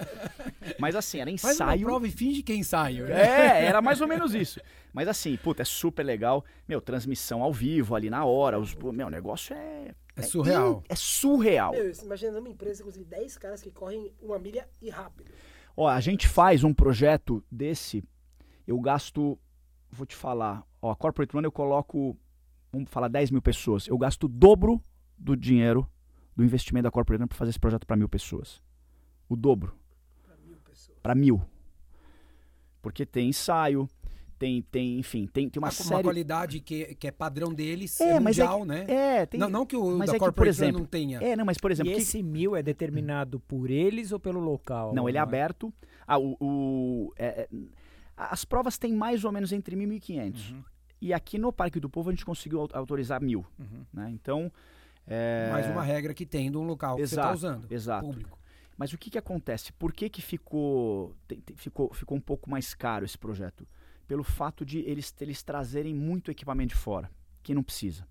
Mas assim, era Faz uma ensaio. prova e finge que é ensaio. É, era mais ou menos isso. Mas assim, puta, é super legal. Meu, transmissão ao vivo ali na hora. Os, meu, o negócio é. É surreal. in- É surreal. Meu, imagina uma empresa com 10 caras que correm uma milha e rápido. Ó, a gente faz um projeto desse, eu gasto, vou te falar, ó, a Corporate Run eu coloco, vamos falar 10 mil pessoas, eu gasto o dobro do dinheiro do investimento da Corporate Run para fazer esse projeto para mil pessoas. O dobro, Pra mil pessoas. para mil. Porque tem ensaio, tem, tem enfim, tem, tem uma Uma, uma série... qualidade que, que é padrão deles, É, é, mas é mundial, né? É, tem... Não, não que o mas da é que, por Corporate Run exemplo, não tenha. É, não, mas por exemplo... e que- esse mil é determinado por eles ou pelo local? Não, ele é é? aberto. Ah, o, o- é- é- as provas têm mais ou menos entre 1.000 e 1.500. Uhum, E aqui no Parque do Povo a gente conseguiu au- autorizar mil. uhum. Né? Então. é, Mais uma regra que tem de um local que você Exato, está usando. exato. Público. Mas o que, que acontece? Por que, que ficou, tem- tem- ficou, ficou um pouco mais caro esse projeto? pelo fato de eles, eles trazerem muito equipamento de fora, que não precisa.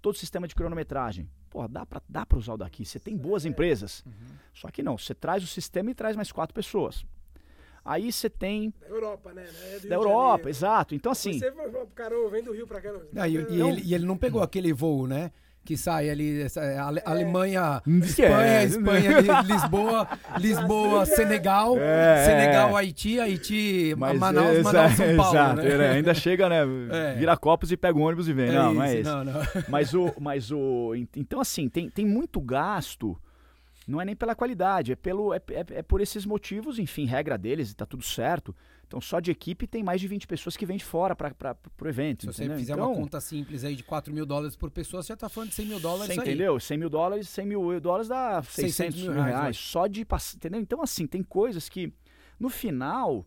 Todo sistema de cronometragem. Pô, dá pra, dá pra usar o daqui. Você tem boas empresas. Só que não, você traz o sistema e traz mais quatro pessoas. Aí você tem. Da Europa, né? É Da Europa, Janeiro. exato. Então, assim. Você falou cara, vem do Rio pra cá. Não. Não, e, e Então- ele, e ele não pegou aquele voo, né? Que sai ali, essa, é, Ale- Alemanha, Esquece. Espanha, Espanha, Li- [LAUGHS] Lisboa, Lisboa, Senegal, É, Senegal, é. Haiti, Haiti, Mas, Manaus, exa- Manaus, São Paulo, exato, né? ainda chega, né? É. Vira copos e pega o ônibus e vem. não, não é isso, isso. não, não. Mas o, mas o. en- Então, assim, tem, tem muito gasto. Não é nem pela qualidade, é, pelo, é, é, é por esses motivos, enfim, regra deles, e tá tudo certo. Então, só de equipe tem mais de 20 pessoas que vêm de fora para o evento. Se você entendeu? fizer então, uma conta simples aí de 4 mil dólares por pessoa, você já tá falando de 100 mil dólares Você aí. entendeu? 100 mil dólares, 100 mil dólares dá 600, 600 mil reais. reais, só de passar, entendeu? Então, assim, tem coisas que, no final,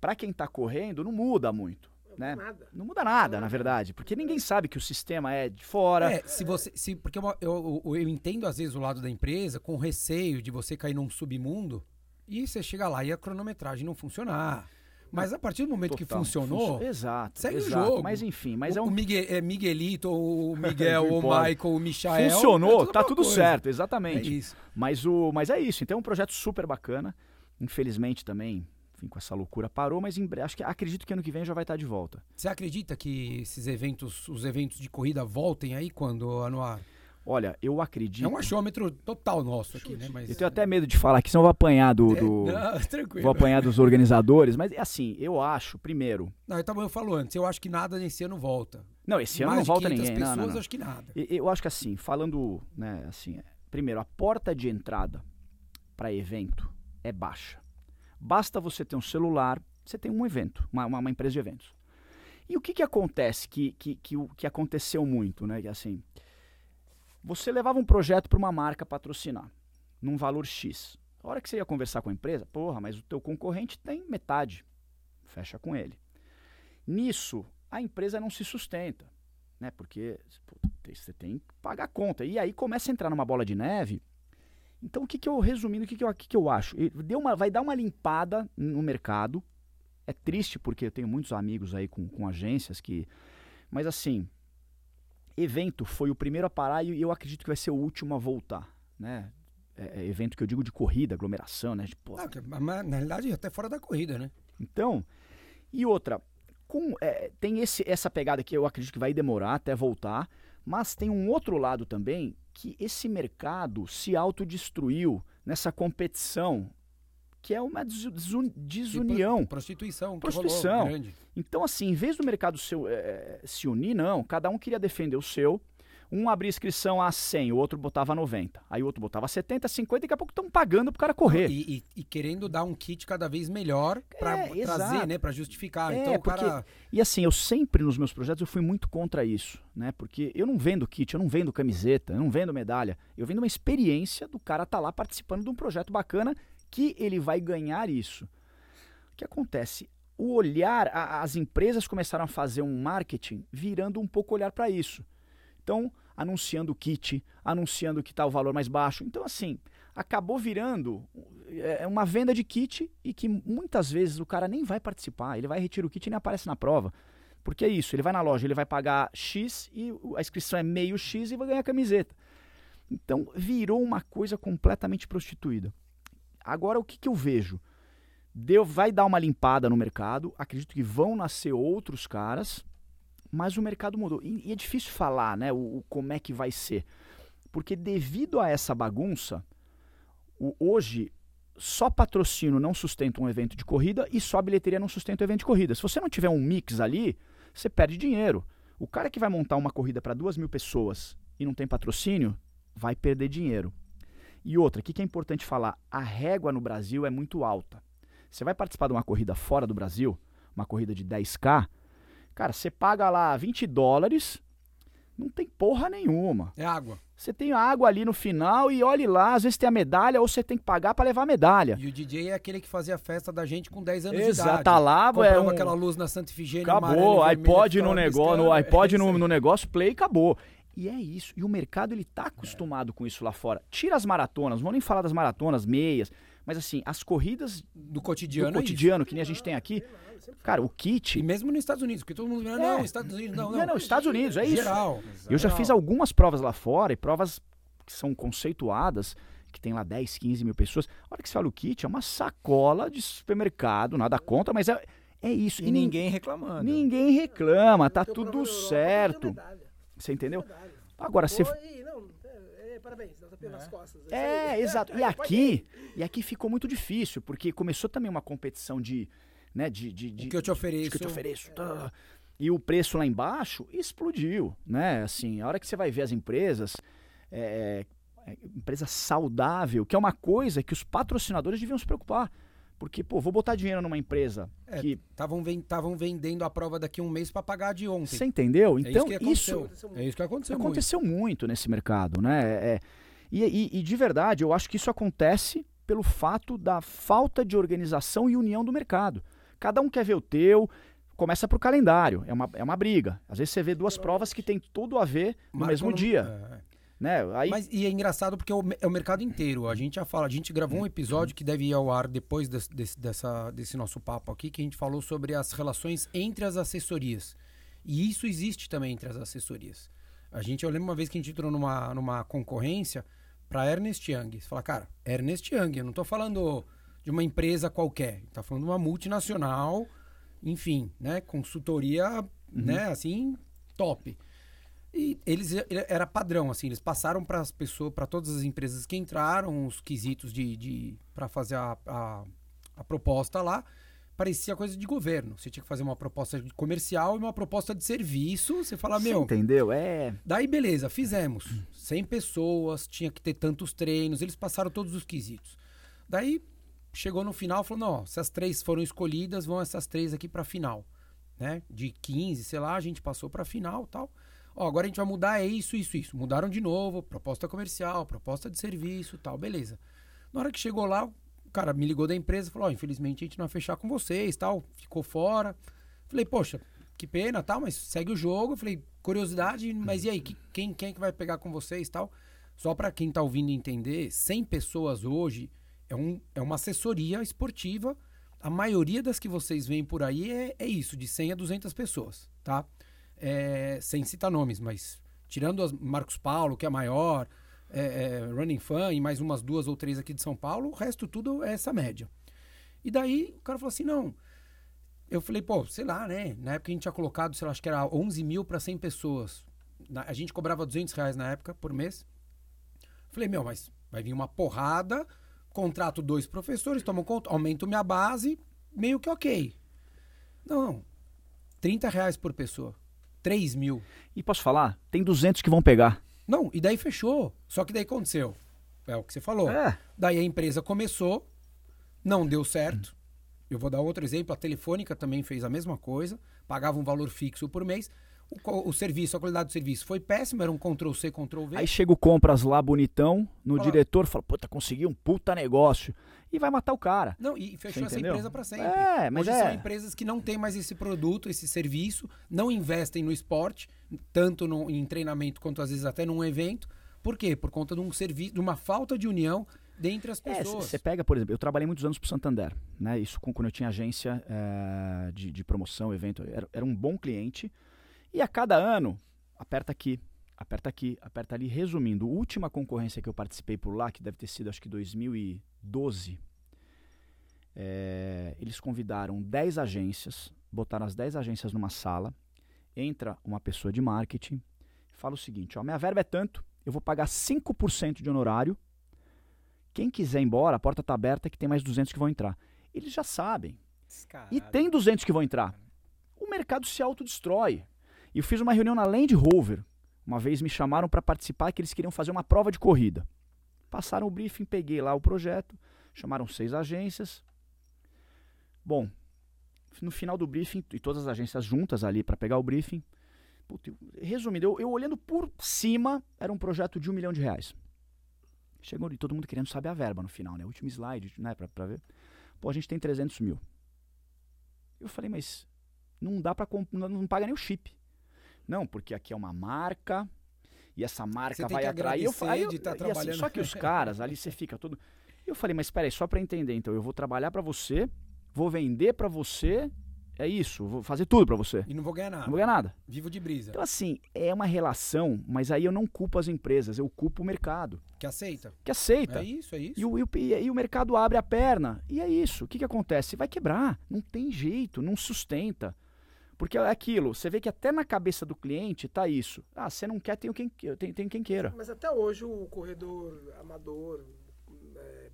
para quem tá correndo, não muda muito, né? Nada. Não muda nada, na verdade, porque ninguém sabe que o sistema é de fora. É, se você. Se, porque eu, eu, eu- eu entendo, às vezes, o lado da empresa com receio de você cair num submundo e você chega lá e a cronometragem não funcionar. Mas a partir do momento que Total. funcionou, Funcio- Exato. segue o exato. jogo. Mas enfim, mas o, é o um. É Miguelito, ou o [LAUGHS] Miguel, Não ou o. Michael, o Michael. Funcionou, é tá tudo coisa. certo, É exatamente. isso. mas, o, mas é isso. Então é um projeto super bacana. Infelizmente também, enfim, com essa loucura parou, mas em acho que acredito que ano que vem já vai estar de volta. Você acredita que esses eventos, os eventos de corrida voltem aí quando Anuar? Olha, eu acredito. É um achômetro total nosso aqui, né? Mas Eu tenho até medo de falar aqui, senão eu vou apanhar do. É, do- não, [LAUGHS] tranquilo. vou apanhar dos organizadores, mas assim, eu acho, primeiro. Não, eu, tava, eu falo antes, eu acho que nada nesse ano volta. Não, esse ano Mais não de volta 500 ninguém. Não, pessoas, não, não. acho que nada. E- Eu acho que assim, falando, né, assim, é, primeiro, a porta de entrada para evento é baixa. Basta você ter um celular, você tem um evento, uma, uma- uma empresa de eventos. E o que que acontece que, que, que, que aconteceu muito, né? Assim, você levava um projeto para uma marca patrocinar, num valor X. A hora que você ia conversar com a empresa, porra, mas o teu concorrente tem metade. Fecha com ele. Nisso, a empresa não se sustenta né? Porque pô, você tem que pagar a conta. E aí começa a entrar numa bola de neve. Então, o que, que eu, resumindo, o que, que, eu, que, que eu acho? Deu uma, vai dar uma limpada no mercado. É triste porque eu tenho muitos amigos aí com, com agências que. Mas assim, evento foi o primeiro a parar e eu acredito que vai ser o último a voltar, né? É, é evento que eu digo de corrida, aglomeração, né? De, pô, Ah, que- mas, na realidade, até fora da corrida, né? então, e outra, com, é, tem esse, essa pegada que eu acredito que vai demorar até voltar, mas tem um outro lado também que esse mercado se autodestruiu nessa competição, que é uma desu- desu- desunião. Prostituição. Prostituição. rolou. Então, assim, em vez do mercado se, eh, se unir, não, cada um queria defender o seu. Um abria inscrição a 100, o outro botava 90. Aí o outro botava 70, 50, daqui a pouco estão pagando pro cara correr. E, e- e querendo dar um kit cada vez melhor pra É, trazer, né? Pra justificar. É, então porque- cara. E assim, eu sempre nos meus projetos eu fui muito contra isso, né? Porque eu não vendo kit, eu não vendo camiseta, eu não vendo medalha. Eu vendo uma experiência do cara estar lá participando de um projeto bacana que ele vai ganhar isso. O que acontece? O olhar, a- as empresas começaram a fazer um marketing virando um pouco olhar para isso. Então, anunciando o kit, anunciando que está o valor mais baixo. Então, assim, acabou virando é, uma venda de kit e que muitas vezes o cara nem vai participar. Ele vai retirar o kit e nem aparece na prova. Porque é isso, ele vai na loja, ele vai pagar X e a inscrição é meio X e vai ganhar a camiseta. Então, virou uma coisa completamente prostituída. Agora, o que, que eu vejo? Deu, vai dar uma limpada no mercado, acredito que vão nascer outros caras, mas o mercado mudou. E, e é difícil falar, né, o, o como é que vai ser. Porque devido a essa bagunça, o- hoje só patrocínio não sustenta um evento de corrida e só bilheteria não sustenta um evento de corrida. Se você não tiver um mix ali, você perde dinheiro. O cara que vai montar uma corrida para duas mil pessoas e não tem patrocínio, vai perder dinheiro. E outra, o que é importante falar? A régua no Brasil é muito alta. Você vai participar de uma corrida fora do Brasil, uma corrida de 10K, cara, você paga lá 20 dólares, não tem porra nenhuma. É água. Você tem água ali no final e olhe lá, às vezes tem a medalha ou você tem que pagar para levar a medalha. E o DJ é aquele que fazia a festa da gente com 10 anos de Exato, idade. tá lá, é um- aquela luz na Santa Ifigênia Acabou, iPod no negócio, no iPod [LAUGHS] É no, no negócio, play, acabou. E é isso. E o mercado ele tá acostumado com isso lá fora. Tira as maratonas, não vou nem falar das maratonas, meias, Mas assim, as corridas Do cotidiano. do é cotidiano, que nem a gente tem aqui, cara, o kit. E mesmo nos Estados Unidos, porque todo mundo não, Estados Unidos, não, não. Não, não, Estados Unidos, é isso. Geral. Eu já fiz algumas provas lá fora e provas que são conceituadas, que tem lá 10, 15 mil pessoas. A hora que você olha o kit, é uma sacola de supermercado, nada contra, mas é, é isso. E ninguém reclamando. ninguém reclama, tá tudo Europa, certo. Você entendeu? Agora, você. Pô, e não, é, é, parabéns, dá tapinha nas costas. isso É, aí. exato. E aqui, e aqui ficou muito difícil, porque começou também uma competição de. Né, de, de, de O que eu te ofereço. que eu te ofereço. tá. E o preço lá embaixo explodiu, né? Assim, a hora que você vai ver as empresas, é, é, empresa saudável, que é uma coisa que os patrocinadores deviam se preocupar. Porque, pô, vou botar dinheiro numa empresa É, que. Estavam vendendo a prova daqui a um mês pra pagar de ontem. Você entendeu? É Então, isso que isso. É isso que aconteceu. muito. aconteceu muito nesse mercado, né? É, e, e- e de verdade, eu acho que isso acontece pelo fato da falta de organização e união do mercado. Cada um quer ver o teu, começa pro calendário, é uma, é uma briga. Às vezes você vê duas provas que tem tudo a ver no mesmo no- dia, é. né? Aí, Mas e é engraçado porque é o, é o mercado inteiro. A gente já fala, a gente gravou um episódio que deve ir ao ar depois desse, desse- dessa, desse nosso papo aqui, que a gente falou sobre as relações entre as assessorias. E isso existe também entre as assessorias. A gente, eu lembro uma vez que a gente entrou numa, numa concorrência para Ernest Young. Você fala, cara, Ernest Young, eu não tô falando de uma empresa qualquer, tá falando de uma multinacional, enfim, né, consultoria, né, assim, top. E eles ele- era padrão, assim, eles passaram para as pessoas, para todas as empresas que entraram, os quesitos de, de para fazer a, a, a proposta lá, parecia coisa de governo. Você tinha que fazer uma proposta de comercial e uma proposta de serviço. Você fala, você meu, entendeu? É. Daí, beleza, fizemos. 100 pessoas, tinha que ter tantos treinos, eles passaram todos os quesitos. Daí, chegou no final, falou, não, ó, se as três foram escolhidas, vão essas três aqui pra final. Né? De 15, sei lá, a gente passou pra final tal. Ó, agora a gente vai mudar é isso, isso, isso. Mudaram de novo, proposta comercial, proposta de serviço tal, beleza. Na hora que chegou lá, o cara me ligou da empresa, falou, ó, infelizmente a gente não vai fechar com vocês, tal, ficou fora. Falei, poxa, que pena, tal, mas segue o jogo. Falei, curiosidade, mas e aí, que- quem, quem é que vai pegar com vocês, tal? Só pra quem tá ouvindo entender, 100 pessoas hoje é, um, é uma assessoria esportiva. A maioria das que vocês veem por aí é, é isso, de 100 a 200 pessoas, tá? É, sem citar nomes, mas tirando as Marcos Paulo, que é a maior, é, é, Running Fan e mais umas duas ou três aqui de São Paulo, o resto tudo é essa média. E daí o cara falou assim: não. Eu falei, pô, sei lá, né? Na época a gente tinha colocado, sei lá, acho que era 11 mil para 100 pessoas. Na- a gente cobrava 200 reais na época por mês. Falei, meu, mas vai vir uma porrada, contrato dois professores, tomo conta, aumento minha base, meio que ok. Não, 30 reais por pessoa. 3 mil. E posso falar? Tem 200 que vão pegar. Não, e daí fechou. Só que daí aconteceu. É o que você falou. É. Daí a empresa começou, não deu certo. Eu vou dar outro exemplo. A Telefônica também fez a mesma coisa, pagava um valor fixo por mês. O, o serviço, a qualidade do serviço foi péssima, era um Ctrl-C, Ctrl-V. Aí chega o compras lá bonitão, no diretor, fala, puta, consegui um puta negócio. E vai matar o cara. Não, e fechou essa empresa para sempre. É, mas Hoje é. são empresas que não têm mais esse produto, esse serviço, não investem no esporte, tanto no- em treinamento quanto às vezes até num evento. Por quê? Por conta de um serviço, de uma falta de união dentre as É, pessoas. você pega, por exemplo, eu trabalhei muitos anos pro Santander, né? Isso quando eu tinha agência eh, de, de promoção, evento, era, era um bom cliente. E a cada ano, aperta aqui, aperta aqui, aperta ali. Resumindo, a última concorrência que eu participei por lá, que deve ter sido acho que 2012, eh, eles convidaram 10 agências, botaram as 10 agências numa sala, entra uma pessoa de marketing, fala o seguinte, ó, minha verba é tanto, eu vou pagar 5% de honorário, quem quiser ir embora, a porta está aberta que tem mais 200 que vão entrar. Eles já sabem. E tem 200 que vão entrar. O mercado se autodestrói. E eu fiz uma reunião na Land Rover. Uma vez me chamaram para participar que eles queriam fazer uma prova de corrida. Passaram o briefing, peguei lá o projeto, chamaram seis agências. Bom, no final do briefing, e todas as agências juntas ali para pegar o briefing. Puta, eu- resumindo, eu, eu olhando por cima, era um projeto de um milhão de reais. Chegou e todo mundo querendo saber a verba no final, né? Último slide, né? Pra, pra ver. Pô, a gente tem 300 mil. Eu falei, mas não dá comp- Não, não paga nem o chip. Não, porque aqui é uma marca. E essa marca vai atrair. Eu falei, eu- de tá e assim, trabalhando. só que os caras, ali você fica todo. E eu falei, mas espera aí, só para entender, então eu vou trabalhar para você, vou vender para você, é isso, vou fazer tudo para você. E não vou ganhar Não nada. vou ganhar nada. Vivo de brisa. Então assim, é uma relação, mas aí eu não culpo as empresas, eu culpo o mercado, Que aceita. que aceita. É isso, é isso. E o, e, o, e o mercado abre a perna. E é isso. O que, que acontece? Vai quebrar. Não tem jeito, não sustenta. Porque é aquilo, você vê que até na cabeça do cliente tá isso. Ah, você não quer, tem quem, tem, tem quem queira. Mas até hoje o corredor amador é,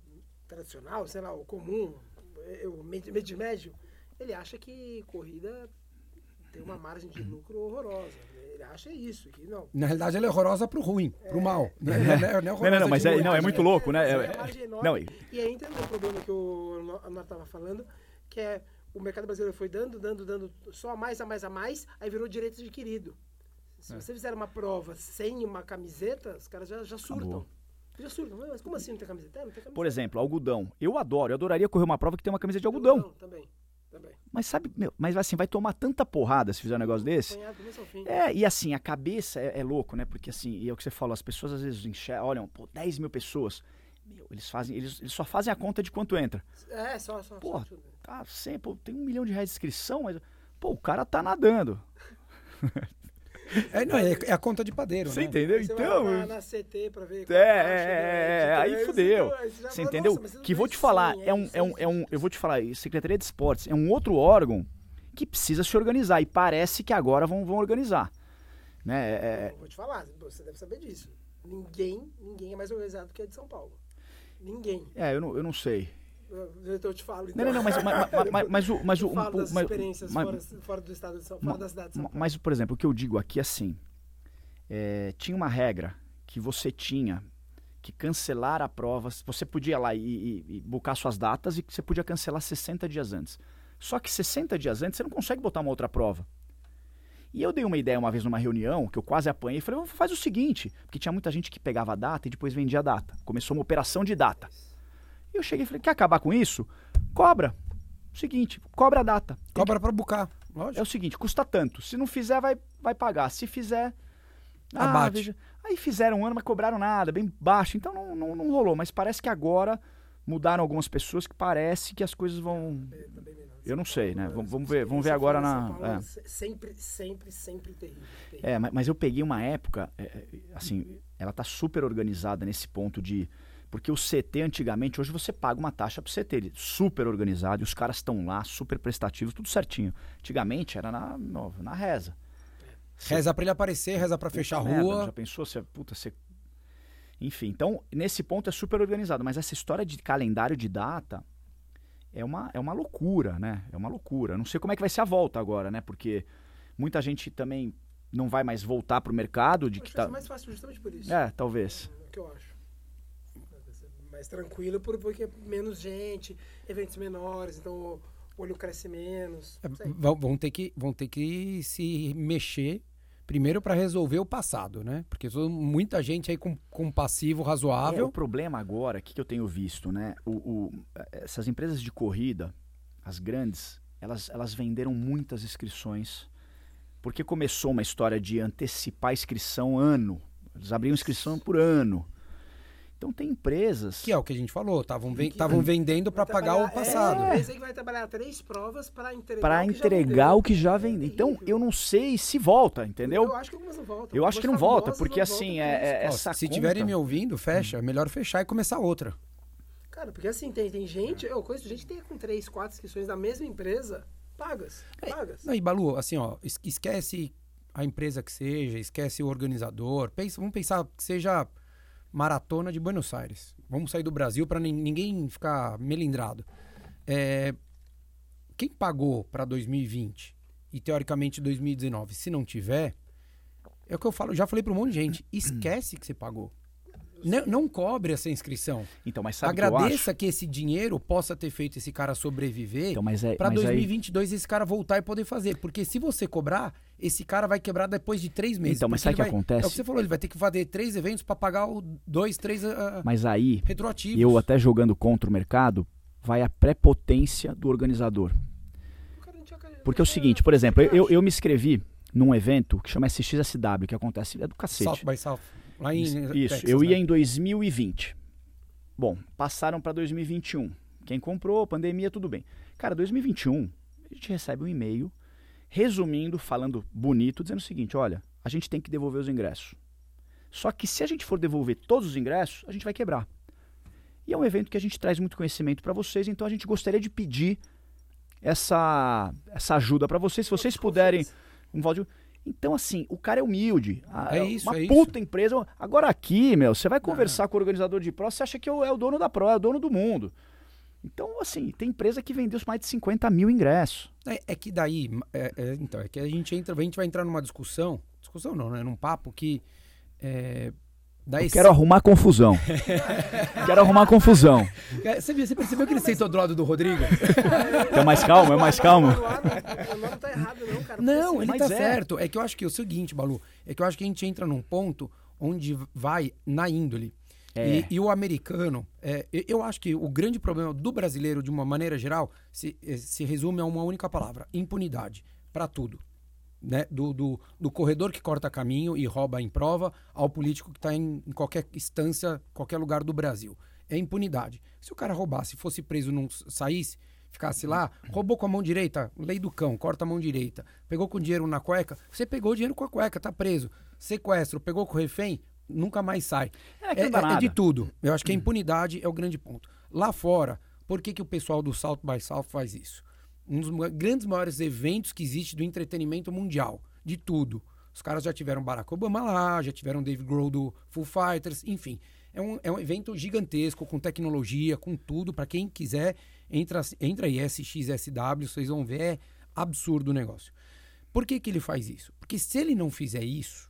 tradicional, sei lá, o comum, é, o médio médio, ele acha que corrida tem uma margem de lucro horrorosa. Ele acha isso, que não. Na realidade, ela é horrorosa pro ruim, pro mal. [LAUGHS] Não, é- não é- não é Não, horrorosa não, não, mas é, não, é muito louco, né? É, É- é margem enorme. não, e- E aí entra o problema que o Anar estava falando, que é o mercado brasileiro foi dando, dando, dando só a mais, a mais, a mais, aí virou direito adquirido. Se É. você fizer uma prova sem uma camiseta, os caras já, já surtam. Acabou. Já surtam. Mas como assim não tem camiseta? É, não tem camiseta. Por exemplo, algodão. Eu adoro, eu adoraria correr uma prova que tem uma camisa de algodão. Também, também. Mas sabe, meu, mas assim, vai tomar tanta porrada se fizer um negócio desse. É, e assim, a cabeça é, é louco, né? Porque assim, e é o que você falou, as pessoas às vezes enxergam, olham, pô, 10 mil pessoas. Meu, eles fazem, eles, eles só fazem a conta de quanto entra. É, só, só. Porra, só, Tá, sempre, pô, tem um milhão de reais de inscrição, mas. Pô, o cara tá nadando. É, não, é, é a conta de padeiro, Você né? entendeu? Você Então. vai lá na, na CT pra ver. É, é, é, Tipo, aí fudeu. Você fala, entendeu? "Nossa, Que vou é te falar, assim, é um, é um, é um, isso". eu vou te falar, Secretaria de Esportes é um outro órgão que precisa se organizar e parece que agora vão, vão organizar. Né? É- é- Eu Vou te falar, você deve saber disso. Ninguém, ninguém é mais organizado que a de São Paulo. Ninguém. é, eu não, eu não sei. Eu, eu te falo. Não, não, não, mas, mas, mas, mas, mas o. [LAUGHS] Mas o falo das mas- experiências mas- fora, fora do estado de São fora da cidade de São Paulo. Mas, por exemplo, o que eu digo aqui é assim: é, tinha uma regra que você tinha que cancelar a prova. Você podia ir lá e, e, e buscar suas datas e que você podia cancelar 60 dias antes. Só que 60 dias antes você não consegue botar uma outra prova. E eu dei uma ideia uma vez numa reunião, que eu quase apanhei, e falei, "Vamos- faz o seguinte, porque tinha muita gente que pegava a data e depois vendia a data. Começou uma operação de data. E eu cheguei e falei, quer acabar com isso? Cobra. Seguinte, cobra a data. Tem Cobra pra bucar. é Lógico. o seguinte, custa tanto. Se não fizer, vai, vai pagar. Se fizer. ah, Abate. veja- Aí fizeram um ano, mas cobraram nada, bem baixo. Então não, não, não rolou. Mas parece que agora mudaram algumas pessoas que parece que as coisas vão. É, melhor. Eu não sei, né? Vamos, ver, vamos ver agora na. É. se- Sempre, sempre, sempre terrível. terrível. É, mas, mas eu peguei uma época, é, é, assim, ela tá super organizada nesse ponto de. Porque o CT antigamente, hoje você paga uma taxa pro CT, ele é super organizado, e os caras estão lá, super prestativos, tudo certinho. Antigamente era na, na reza. Reza pra ele aparecer, reza pra fechar a Puta merda, rua. Já pensou? Você, puta, você... Enfim, então, nesse ponto é super organizado. Mas essa história de calendário de data é uma, é uma loucura, né? É uma loucura. Não sei como é que vai ser a volta agora, né? Porque muita gente também não vai mais voltar pro mercado de Acho que tá... mais fácil justamente por isso. É, talvez. É o que eu acho. Mais tranquilo por- porque menos gente, eventos menores, então o olho cresce menos. É, vão ter que, vão ter que se mexer primeiro pra resolver o passado, né? Porque muita gente aí com, com passivo É, o razoável. problema agora, o que, que eu tenho visto, né? O, o- essas empresas de corrida, as grandes, elas, elas venderam muitas inscrições. Porque começou uma história de antecipar inscrição ano. Eles abriam inscrição por ano. Então tem empresas. Que é o que a gente falou, estavam vendendo pra Vai pagar o trabalhar- passado. É, aí que vai trabalhar três provas para entregar para o que já entregar o que já vendeu. Então terrível. eu não sei se volta, entendeu? Eu acho que algumas não voltam. Eu acho que não volta, porque não assim, é- é- essa se conta- tiverem me ouvindo, fecha. É melhor fechar e começar outra. Cara, porque assim, tem, tem gente, eu conheço gente que tem com três, quatro inscrições da mesma empresa, pagas, pagas. Não, e Balu, assim, ó, es- esquece a empresa que seja, esquece o organizador. Pensa, vamos pensar que seja maratona de Buenos Aires. Vamos sair do Brasil para ninguém ficar melindrado. É, quem pagou para 2020 e teoricamente 2019, se não tiver, é o que eu falo, já falei para um monte de gente, [CLEARS THROAT] esquece que você pagou. Não, não cobre essa inscrição. Então, mas sabe o que? Agradeça que, esse dinheiro possa ter feito esse cara sobreviver Então, é, Pra mas aí- 2022 esse cara voltar e poder fazer. Porque se você cobrar, esse cara vai quebrar depois de três meses. Então, mas sabe o que vai- acontece? É o que você falou, ele vai ter que fazer três eventos pra pagar o dois, três ah, Mas aí, retroativos. eu até jogando contra o mercado, vai a prepotência do organizador. Porque é o seguinte, por exemplo, eu, eu me inscrevi num evento que chama SXSW, que acontece, é do cacete. South by South. Lá em Isso, Texas, eu né? ia em 2020. Bom, passaram para 2021. Quem comprou, pandemia, tudo bem. Cara, 2021, a gente recebe um e-mail resumindo, falando bonito, dizendo o seguinte: olha, a gente tem que devolver os ingressos. Só que se a gente for devolver todos os ingressos, a gente vai quebrar. E é um evento que a gente traz muito conhecimento para vocês, então a gente gostaria de pedir essa, essa ajuda para vocês. Se vocês puderem. Um Então, assim, o cara é humilde. A- É isso, Uma é puta empresa. Agora aqui, meu, você vai conversar com o organizador de prova, você acha que é o é o dono da prova, é o dono do mundo. Então, assim, tem empresa que vendeu mais de 50 mil ingressos. É, é que daí, é, é, então, é que a gente entra, a gente vai entrar numa discussão, discussão não, né? Num papo que é, daí Eu quero arrumar confusão. [LAUGHS] quero arrumar confusão. É, Você, viu- você percebeu que ele sentou do lado do Rodrigo? É mais calmo, é mais calmo. O Eduardo, o Eduardo tá errado, não, cara. Não, Porque, ele tá é. certo. É que eu acho que é o seguinte, Balu, é que eu acho que a gente entra num ponto onde vai na índole. É. E, e o americano, é, eu- acho que o grande problema do brasileiro, de uma maneira geral, se, eh, se resume a uma única palavra: impunidade. Pra tudo. Né? Do, do, do corredor que corta caminho e rouba em prova ao político que está em, em qualquer instância, qualquer lugar do Brasil. É impunidade. Se o cara roubasse, fosse preso, não saísse, ficasse lá, roubou com a mão direita, lei do cão, corta a mão direita, pegou com dinheiro na cueca, você pegou o dinheiro com a cueca, tá preso. Sequestro, pegou com o refém, nunca mais sai. É, É, é- é de tudo. Eu acho que a impunidade é o grande ponto. Lá fora, por que, que o pessoal do South by South faz isso? Um dos grandes maiores eventos que existe do entretenimento mundial. De tudo. Os caras já tiveram Barack Obama lá, já tiveram Dave Grohl do Full Fighters, enfim. É um, é um evento gigantesco, com tecnologia, com tudo. Para quem quiser, entra, entra aí, SXSW, vocês vão ver, é absurdo o negócio. Por que, que ele faz isso? Porque se ele não fizer isso,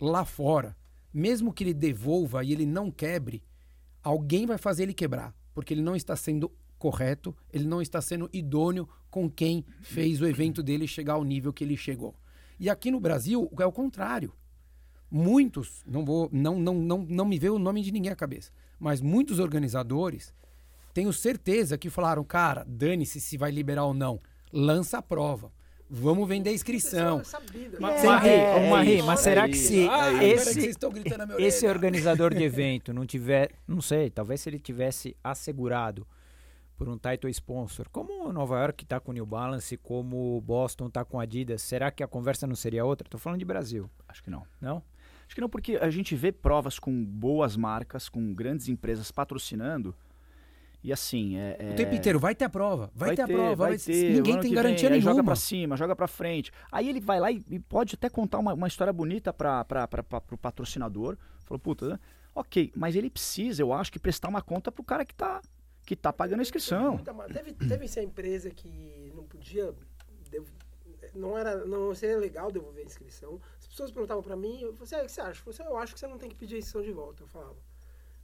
lá fora, mesmo que ele devolva e ele não quebre, alguém vai fazer ele quebrar, porque ele não está sendo correto, ele não está sendo idôneo com quem fez o evento dele chegar ao nível que ele chegou. E aqui no Brasil é o contrário. Muitos, não vou, não, não, não, não me veio o nome de ninguém à cabeça, mas muitos organizadores tenho certeza que falaram, cara, dane-se se vai liberar ou não, lança a prova. Vamos vender inscrição. é. Mas, É, Marri, é Marri, isso, mas é será que se é Ah, esse, estão gritando na minha esse organizador de [LAUGHS] evento não tiver, não sei, talvez se ele tivesse assegurado por um title sponsor, como Nova York está com o New Balance, como o Boston está com a Adidas, será que a conversa não seria outra? Tô falando de Brasil, Acho que não. não? Acho que não, porque a gente vê provas com boas marcas, com grandes empresas patrocinando. E assim, é. é- O tempo inteiro, vai ter a prova, vai, ter, a prova, vai vai ter. Ninguém tem garantia vem, aí nenhuma. Joga pra cima, joga pra frente. Aí ele vai lá e, e pode até contar uma, uma história bonita pra, pra, pra, pra, pro patrocinador. Falou, puta, né? ok, mas ele precisa, eu acho, que prestar uma conta pro cara que tá, que tá pagando a inscrição. Teve, teve essa empresa que não podia. dev- Não, era, não seria legal devolver a inscrição. As pessoas perguntavam pra mim, eu falei, assim, "Ah, o que você acha? Eu, falei, eu acho que você não tem que pedir a inscrição de volta. Eu falava.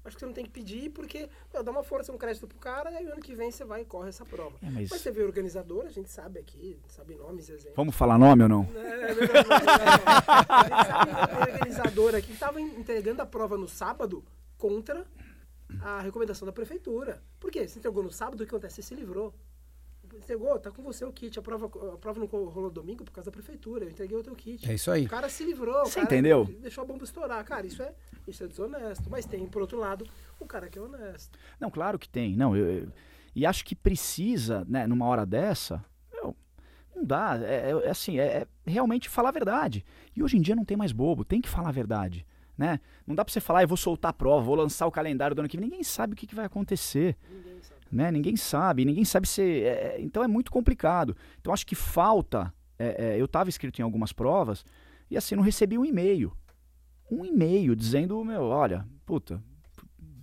Acho que você não tem que pedir porque meu, dá uma força, um crédito pro cara, e aí ano que vem você vai e corre essa prova. É, mas- Mas você vê o organizador, a gente sabe aqui, sabe nomes e exemplos. Vamos falar nome ou não? O organizador aqui estava entregando a prova no sábado contra a recomendação da prefeitura. Por quê? Você entregou no sábado, o que acontece? Você se livrou. Entregou, tá com você o kit. A prova, a prova não rolou domingo por causa da prefeitura. Eu entreguei o teu kit. É isso aí. O cara se livrou. o Você cara entendeu? Deixou a bomba estourar. Cara, isso é, isso é desonesto. Mas tem, por outro lado, o cara que é honesto. Não, claro que tem. Não, eu, eu- e acho que precisa, né, numa hora dessa, meu, não dá. É, é- é assim, é, é realmente falar a verdade. E hoje em dia não tem mais bobo, tem que falar a verdade. Né? Não dá pra você falar, eu vou soltar a prova, vou lançar o calendário do ano que vem. Ninguém sabe o que, que vai acontecer. Ninguém. Né? Ninguém sabe, ninguém sabe se. é, é, então é muito complicado. Então acho que falta. é, é, eu estava inscrito em algumas provas e assim, não recebi um e-mail. Um e-mail dizendo, meu, olha, puta,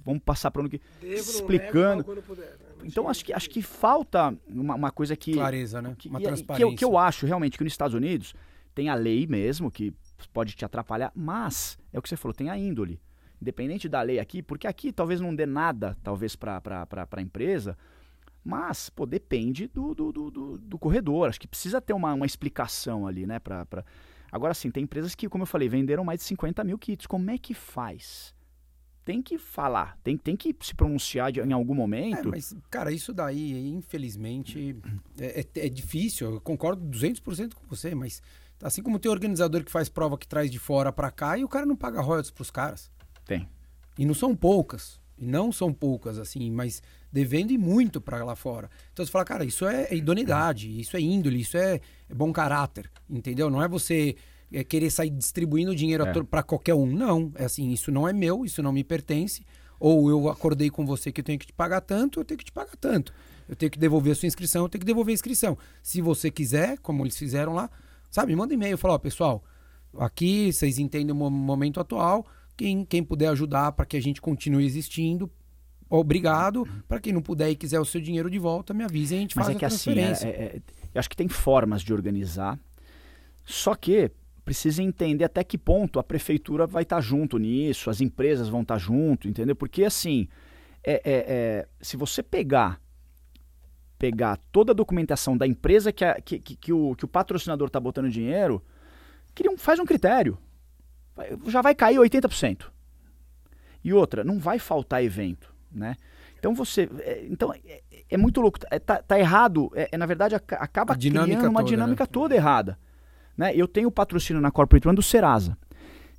vamos passar para ano que. Devo, Explicando. puder. né? Então acho que, acho que falta uma, uma coisa que. Clareza, né? que, Uma que transparência. eu, que eu acho realmente que nos Estados Unidos tem a lei mesmo, que pode te atrapalhar, mas é o que você falou, tem a índole. Independente da lei aqui, porque aqui talvez não dê nada, talvez, para a empresa, mas, pô, depende do, do, do, do- do corredor. Acho que precisa ter uma, uma explicação ali, né? Pra, pra... Agora, sim, tem empresas que, como eu falei, venderam mais de 50 mil kits. Como é que faz? Tem que falar, tem, tem que se pronunciar de- em algum É, momento. mas, cara, isso daí, infelizmente, é, é- é difícil. Eu concordo 200% com você, mas assim como tem organizador que faz prova que traz de fora pra cá e o cara não paga royalties pros caras. Tem. E não são poucas. E não são poucas, assim, mas devendo e muito para lá fora. Então você fala, cara, isso é idoneidade, isso é índole, isso é, é bom caráter, entendeu? Não é você é, querer sair distribuindo dinheiro É. para qualquer um. Não, é assim, isso não é meu, isso não me pertence. Ou eu acordei com você que eu tenho que te pagar tanto, eu tenho que te pagar tanto. Eu tenho que devolver a sua inscrição, eu tenho que devolver a inscrição. Se você quiser, como eles fizeram lá, sabe, manda e-mail, fala, ó, pessoal, aqui vocês entendem o mo- momento atual, quem, quem puder ajudar para que a gente continue existindo, obrigado. Para quem não puder e quiser o seu dinheiro de volta, me avise e a gente Mas faz é que a assim, é- transferência. é- é- eu acho que tem formas de organizar, só que precisa entender até que ponto a prefeitura vai estar junto nisso, as empresas vão estar junto, entendeu? Porque assim, é- é- é, se você pegar pegar toda a documentação da empresa que, a- que, que- que o, que o patrocinador está botando dinheiro, cria um- faz um critério. Já vai cair 80%. E outra, não vai faltar evento, né? Então você. é, então é, é muito louco. É, tá, tá errado. É, é, na verdade, aca- acaba A dinâmica criando uma toda, dinâmica né? toda errada. Né? Eu tenho patrocínio na Corporate One do Serasa.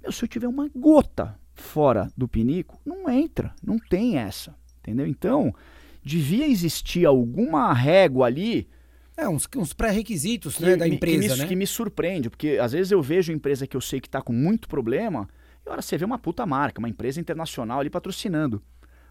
Meu, se eu tiver uma gota fora do pinico, não entra. Não tem essa. Entendeu? Então, devia existir alguma régua ali É, uns, uns pré-requisitos né, da empresa, que, me, né? que me surpreende, porque às vezes eu vejo empresa que eu sei que está com muito problema, e hora você vê uma puta marca, uma empresa internacional ali patrocinando.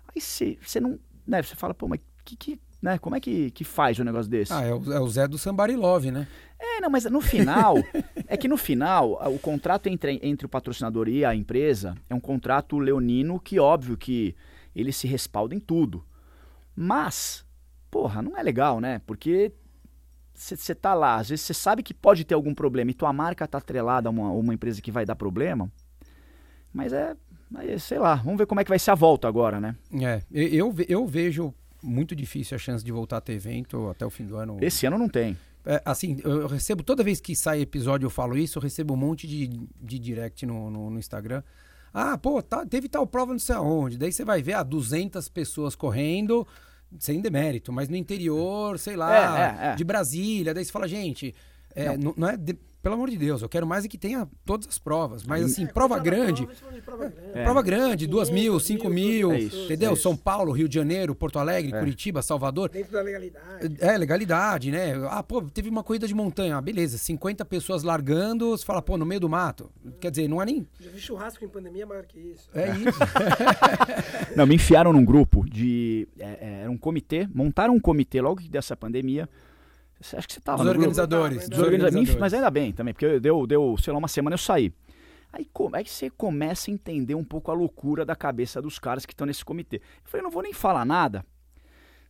Aí você, você não. Né, você fala, pô, mas que, que, né, como é que, que faz um negócio desse? Ah, é o, é o Zé do Somebody Love, né? É, não, mas no final, [LAUGHS] é que no final, o contrato entre, entre o patrocinador e a empresa é um contrato leonino que, óbvio, que ele se respalda em tudo. Mas, porra, não é legal, né? Porque você tá lá, às vezes você sabe que pode ter algum problema e tua marca tá atrelada a uma, uma empresa que vai dar problema, mas é, mas, sei lá, vamos ver como é que vai ser a volta agora, né? É, eu, eu, ve- eu vejo muito difícil a chance de voltar a ter evento até o fim do ano. Esse ano não tem. É, assim, eu eu recebo, toda vez que sai episódio eu falo isso, eu recebo um monte de, de direct no, no, no Instagram. Ah, pô, tá- teve tal prova não sei aonde. Daí você vai ver, ah, 200 pessoas correndo, sem demérito, mas no interior, sei lá, É, é, é. de Brasília. Daí você fala, gente, é, não. não é de- pelo amor de Deus, eu quero mais é que tenha todas as provas. Mas assim, É, prova grande, Prova, prova, grande. É. Prova grande, duas mil, 500, cinco mil, mil, é isso, entendeu? é isso. São Paulo, Rio de Janeiro, Porto Alegre, Curitiba, Salvador. Dentro da legalidade. É, legalidade, né? Ah, pô, teve uma corrida de montanha, ah, beleza, 50 pessoas largando, você fala, pô, no meio do mato. Quer dizer, não é nem. Já vi churrasco em pandemia maior que isso. É [LAUGHS] isso. Não, me enfiaram num grupo de. é, é, era um comitê, montaram um comitê logo que dessa pandemia. Acho que você estava Dos organizadores. Dos organiza- me enfi- Mas ainda bem também, porque deu, deu, sei lá, uma semana eu saí. Aí como é que você começa a entender um pouco a loucura da cabeça dos caras que estão nesse comitê? Eu falei, não vou nem falar nada.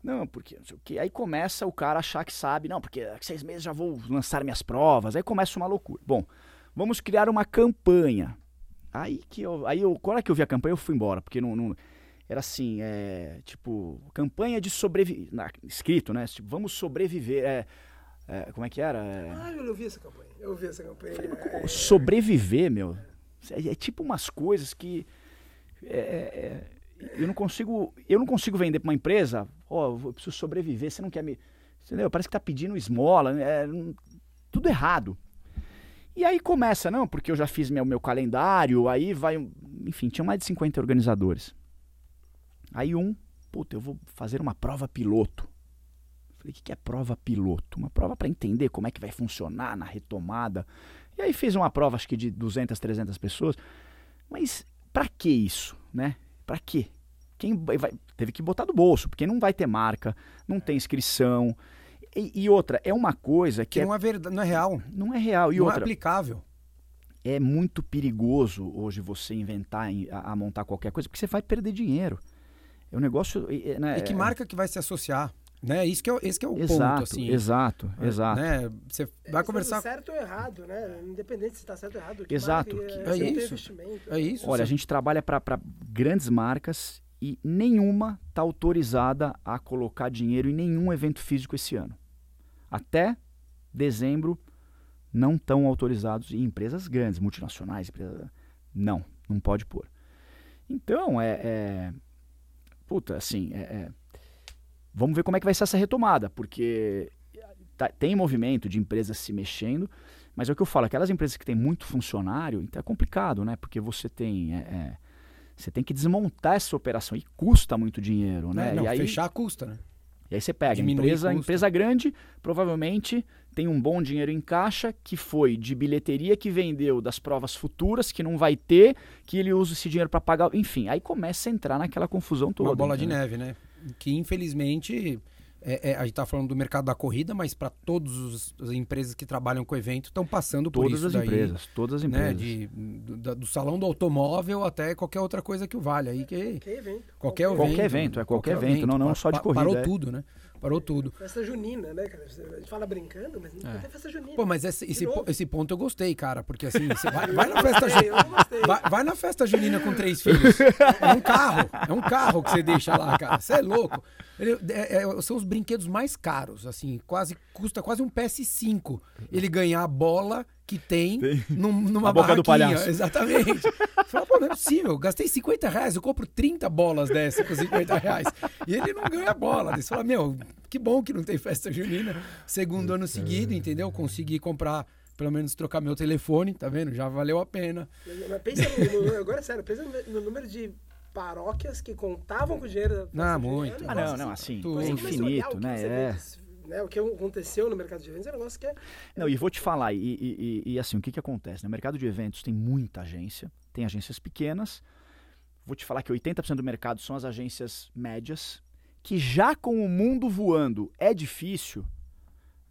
Não, porque não sei o quê. Aí começa o cara a achar que sabe, não, porque daqui a seis meses já vou lançar minhas provas. Aí começa uma loucura. Bom, vamos criar uma campanha. Aí que eu. Aí eu. Qual é que eu vi a campanha? Eu fui embora, porque não. não- era assim, é, tipo, campanha de sobreviver. Escrito, né? Tipo, vamos sobreviver. É, é, como é que era? É, Ah, eu ouvi essa campanha. Eu ouvi essa campanha. É, sobreviver, meu. É, é tipo umas coisas que é, é, é, eu não consigo, eu não consigo vender para uma empresa. Ó, eu preciso sobreviver. Você não quer me, entendeu? Parece que tá pedindo esmola, é, não- tudo errado. E aí começa, não, porque eu já fiz meu, meu calendário, aí vai, enfim, tinha mais de 50 organizadores. Aí um, puta, eu vou fazer uma prova piloto. Falei, o que que é prova piloto? Uma prova para entender como é que vai funcionar na retomada. E aí fez uma prova, acho que de 200, 300 pessoas. Mas pra que isso, né? Pra quê? Quem vai, teve que botar do bolso, porque não vai ter marca, não tem inscrição. E, e outra, é uma coisa que Que é- não é verdade, não é real. não é real. E não é outra, aplicável. é muito perigoso hoje você inventar a, a montar qualquer coisa, porque você vai perder dinheiro. É um negócio. é- é, né, E que é- marca que vai se associar? Né? Isso que é, o- esse que é o Exato, ponto, assim. exato, É, exato. Né? Você vai conversar. certo ou errado, né? Independente se está certo ou errado. que Exato, marca, que- é, é isso. É isso. Olha, a você- gente trabalha para grandes marcas e nenhuma está autorizada a colocar dinheiro em nenhum evento físico esse ano. Até dezembro não estão autorizados e empresas grandes, multinacionais, empresas, não, não pode pôr. Então é, é puta, assim, é- é, vamos ver como é que vai ser essa retomada, porque tá- tem movimento de empresas se mexendo, mas é o que eu falo, aquelas empresas que têm muito funcionário, então é complicado, né? Porque você tem. é, é, Você tem que desmontar essa operação e custa muito dinheiro, né? Não, e aí, fechar custa, né? E aí você pega, empresa, empresa grande, provavelmente tem um bom dinheiro em caixa, que foi de bilheteria que vendeu das provas futuras, que não vai ter, que ele usa esse dinheiro para pagar. Enfim, aí começa a entrar naquela confusão toda. Uma bola de neve, né? Que infelizmente é, é, a gente tá falando do mercado da corrida, mas para todas as empresas que trabalham com evento estão passando por Todas isso as daí, empresas, todas as né? empresas. De, do, da- do salão do automóvel até qualquer outra coisa que o vale aí que Que evento. qualquer evento, Qualquer evento, é qualquer evento, não- não Pa- só de corrida, Parou é. tudo, né? Parou tudo. Festa junina, né, cara? A gente fala brincando, mas não É. tem festa junina. Pô, mas esse, esse, po- esse ponto eu gostei, cara, porque assim, você vai, [LAUGHS] vai na festa junina. Vai, vai na festa junina com três filhos. É um carro. É um carro que você deixa lá, cara. Você é louco. Ele- é- é- são os brinquedos mais caros, assim. Quase, custa quase um PS5 ele ganhar a bola que tem, num- numa A boca do palhaço. Exatamente. Você [LAUGHS] fala, pô, não é possível. eu Gastei 50 reais, eu compro 30 bolas dessa com 50 reais. E ele não ganha bola. Você fala, meu, que bom que não tem festa junina. Segundo ano seguido, entendeu? Consegui comprar, pelo menos trocar meu telefone, tá vendo? Já valeu a pena. Mas, pensa no, no- agora é sério, pensa no, no número de paróquias que contavam com o dinheiro da Ah, muito. É Ah, não, não, assim, tudo. é a olhar infinito, né? É. vê, né? O que aconteceu no mercado de eventos é um negócio que é. Não, e vou te falar, e, e- e- e assim, o que, que acontece? No mercado de eventos tem muita agência, tem agências pequenas. Vou te falar que 80% do mercado são as agências médias, que já com o mundo voando é difícil,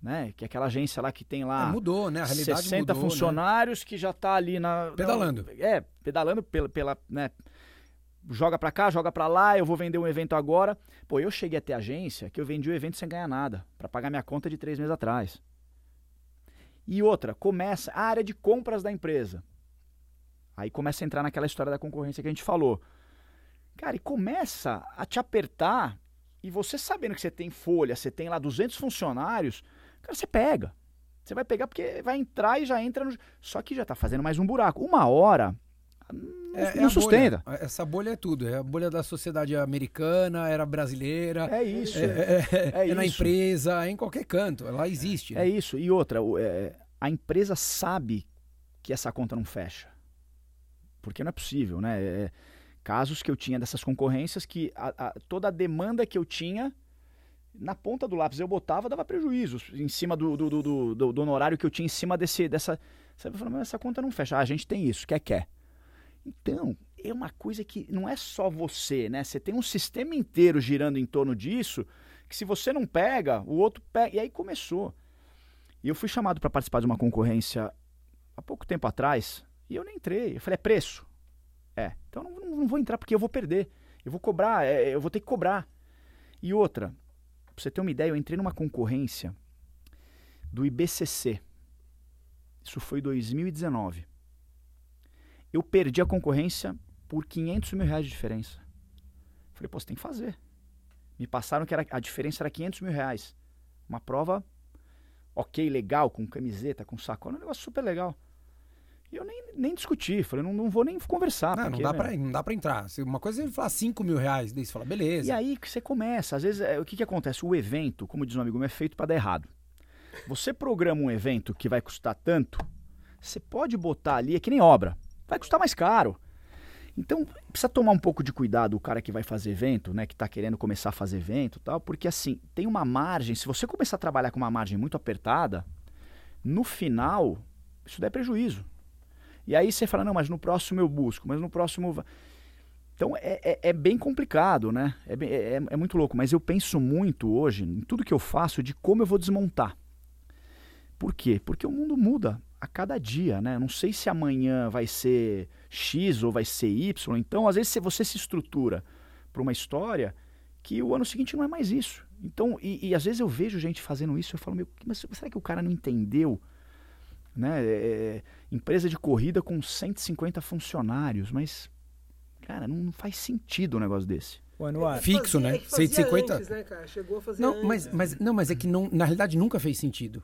né? Que é aquela agência lá que tem lá É, mudou, né? A realidade 60 mudou, né? funcionários que já tá ali na Pedalando. não, é, pedalando pela, pela né, joga pra cá, joga pra lá, eu vou vender um evento agora. Pô, eu cheguei até agência que eu vendi o evento sem ganhar nada, pra pagar minha conta de três meses atrás. E outra, começa a área de compras da empresa. Aí começa a entrar naquela história da concorrência que a gente falou. Cara, e começa a te apertar e você sabendo que você tem folha, você tem lá 200 funcionários, cara, você pega. Você vai pegar porque vai entrar e já entra no. Só que já tá fazendo mais um buraco. Uma hora. Não, É- é não a sustenta. bolha. Essa bolha é tudo. É a bolha da sociedade americana, era brasileira. É isso. É, é- é- É é na isso. empresa, é em qualquer canto. Ela existe. É né? isso. E outra, é, a empresa sabe que essa conta não fecha. Porque não é possível, né? É, casos que eu tinha dessas concorrências que a- a- toda a demanda que eu tinha, na ponta do lápis eu botava, dava prejuízo em cima do, do, do, do- do- do honorário que eu tinha em cima desse, dessa. Você vai falar, mas essa conta não fecha. Ah, a gente tem isso, quer, quer. Então, é uma coisa que não é só você, né? Você tem um sistema inteiro girando em torno disso, que se você não pega, o outro pega. E aí começou. E eu fui chamado para participar de uma concorrência há pouco tempo atrás, e eu nem entrei. Eu falei, é preço? É. Então não, não vou entrar porque eu vou perder. Eu vou cobrar, é, eu vou ter que cobrar. E outra, pra você ter uma ideia, eu entrei numa concorrência do IBCC. Isso foi 2019. Eu perdi a concorrência por 500 mil reais de diferença. Falei, pô, você tem que fazer. Me passaram que era, a diferença era 500 mil reais. Uma prova ok, legal, com camiseta, com sacola, um negócio super legal. E eu nem, nem discuti, falei, não, não vou nem conversar. Não, não, porque, dá pra, não dá pra entrar. Uma coisa é ele falar 5 mil reais, daí você fala, beleza. E aí que você começa. Às vezes, é, o que, que acontece? O evento, como diz um amigo meu, é feito para dar errado. Você programa um evento que vai custar tanto, você pode botar ali, é que nem obra, vai custar mais caro. Então, precisa tomar um pouco de cuidado o cara que vai fazer evento, né, que está querendo começar a fazer evento tal, porque assim, tem uma margem, se você começar a trabalhar com uma margem muito apertada, no final, isso dá prejuízo. E aí você fala, não, mas no próximo eu busco, mas no próximo... va-". Então é, é, é bem complicado, né? É, é, é muito louco, mas eu penso muito hoje, em tudo que eu faço, de como eu vou desmontar. Por quê? Porque o mundo muda a cada dia, né? Não sei se amanhã vai ser X ou vai ser Y. Então, às vezes, se você se estrutura para uma história que o ano seguinte não é mais isso. Então, e, e às vezes eu vejo gente fazendo isso, eu falo, meu, mas será que o cara não entendeu? Né? É, empresa de corrida com 150 funcionários, mas, cara, não, não faz sentido um negócio desse. O Anuar, Fixo, Fazia- né? é fazia 150. Antes, né, cara? Chegou a fazer Não, antes, mas, né? mas, não, mas é que não, na realidade nunca fez sentido.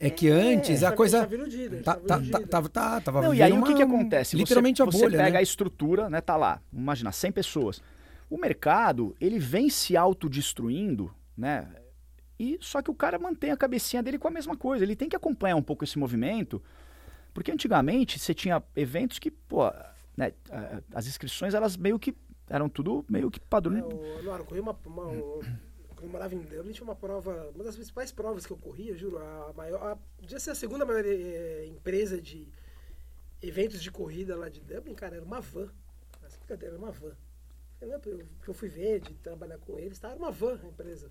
É que É, antes a tava- coisa. tava iludida, Tá, tá, tá, tava, tá, tava Não, e aí vivendo o que, que uma- acontece? Literalmente você, a bolha, Você pega né? a estrutura, né? Tá lá, imagina, 100 pessoas. O mercado, ele vem se autodestruindo, né? E só que o cara mantém a cabecinha dele com a mesma coisa. Ele tem que acompanhar um pouco esse movimento, porque antigamente você tinha eventos que, pô, né, a- as inscrições elas meio que eram tudo meio que padrão. É, o- eu corri uma, uma- um- quando eu morava em Dublin, tinha uma prova, uma das principais provas que eu corri, eu juro, a maior, a, devia ser a segunda maior eh, empresa de eventos de corrida lá de Dublin, cara, era uma van. Essa brincadeira, era uma van. Eu, lembro, eu, fui ver, de trabalhar com eles, tá? Era uma van a empresa.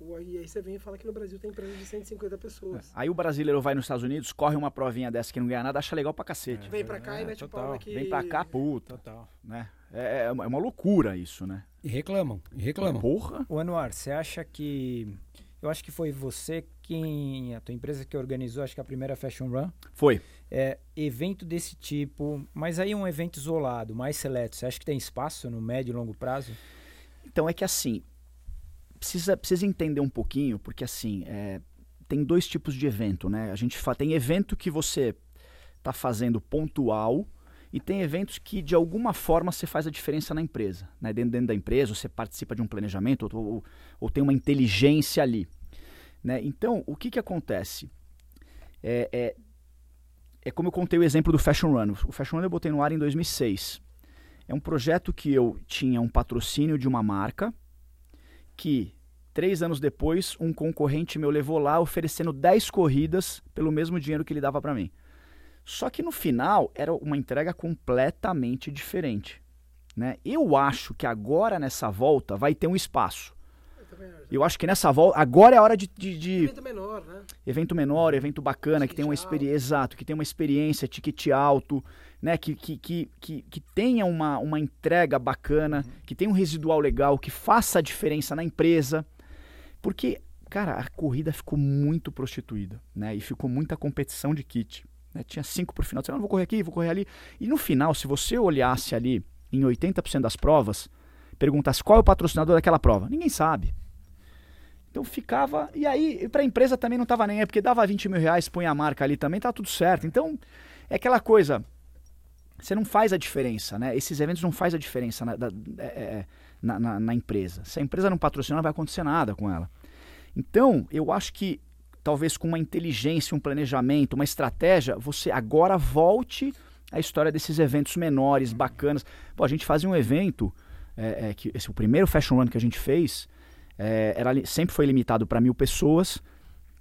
E aí você vem e fala que no Brasil tem empresa de 150 pessoas. Aí o brasileiro vai nos Estados Unidos, corre uma provinha dessa que não ganha nada, acha legal pra cacete. Vem pra cá É, e mete o total. pau aqui. Vem pra cá, puta, Total. né? É, é uma é uma loucura isso, né? E reclamam, e reclamam. Porra. O Anuar, você acha que. Eu acho que foi você quem. A tua empresa que organizou, acho que a primeira Fashion Run. Foi. É, evento desse tipo, mas aí um evento isolado, mais seleto. Você acha que tem espaço no médio e longo prazo? Então é que assim, precisa, precisa entender um pouquinho, porque assim, é, tem dois tipos de evento, né? A gente tem evento que você tá fazendo pontual e tem eventos que de alguma forma você faz a diferença na empresa, né? Dentro, dentro da empresa, você participa de um planejamento ou, ou, ou tem uma inteligência ali, né? Então, o que que acontece? É, é, é como eu contei o exemplo do Fashion Run. O Fashion Run eu botei no ar em 2006. É um projeto que eu tinha um patrocínio de uma marca que, três anos depois, um concorrente meu levou lá oferecendo 10 corridas pelo mesmo dinheiro que ele dava para mim. Só que no final era uma entrega completamente diferente. Né? Eu acho que agora nessa volta vai ter um espaço. Eu acho. Que nessa volta. Agora é a hora de- de- de, Evento menor, né? evento menor, evento bacana, que tem uma experiência, exato, que tem uma experiência, ticket alto, né, que, que, que, que, que tenha uma, uma entrega bacana, que tenha um residual legal, que faça a diferença na empresa. Porque, cara, a corrida ficou muito prostituída, né, e ficou muita competição de kit. Né, Tinha cinco por final, você não vou correr aqui, vou correr ali. E no final, se você olhasse ali em 80% das provas, perguntasse qual é o patrocinador daquela prova, ninguém sabe. Então ficava. E aí, para a empresa também não tava nem aí, porque dava 20 mil reais, põe a marca ali também, tá tudo certo. Então, é aquela coisa. Você não faz a diferença, né? Esses eventos não faz a diferença na, da- é, é, na, na- na empresa. Se a empresa não patrocinar, não vai acontecer nada com ela. Então, eu acho que talvez com uma inteligência, um planejamento, uma estratégia, você agora volte à história desses eventos menores, bacanas. Pô, a gente fazia um evento, é, é, que esse, o primeiro Fashion Run que a gente fez, é, era, sempre foi limitado para mil pessoas,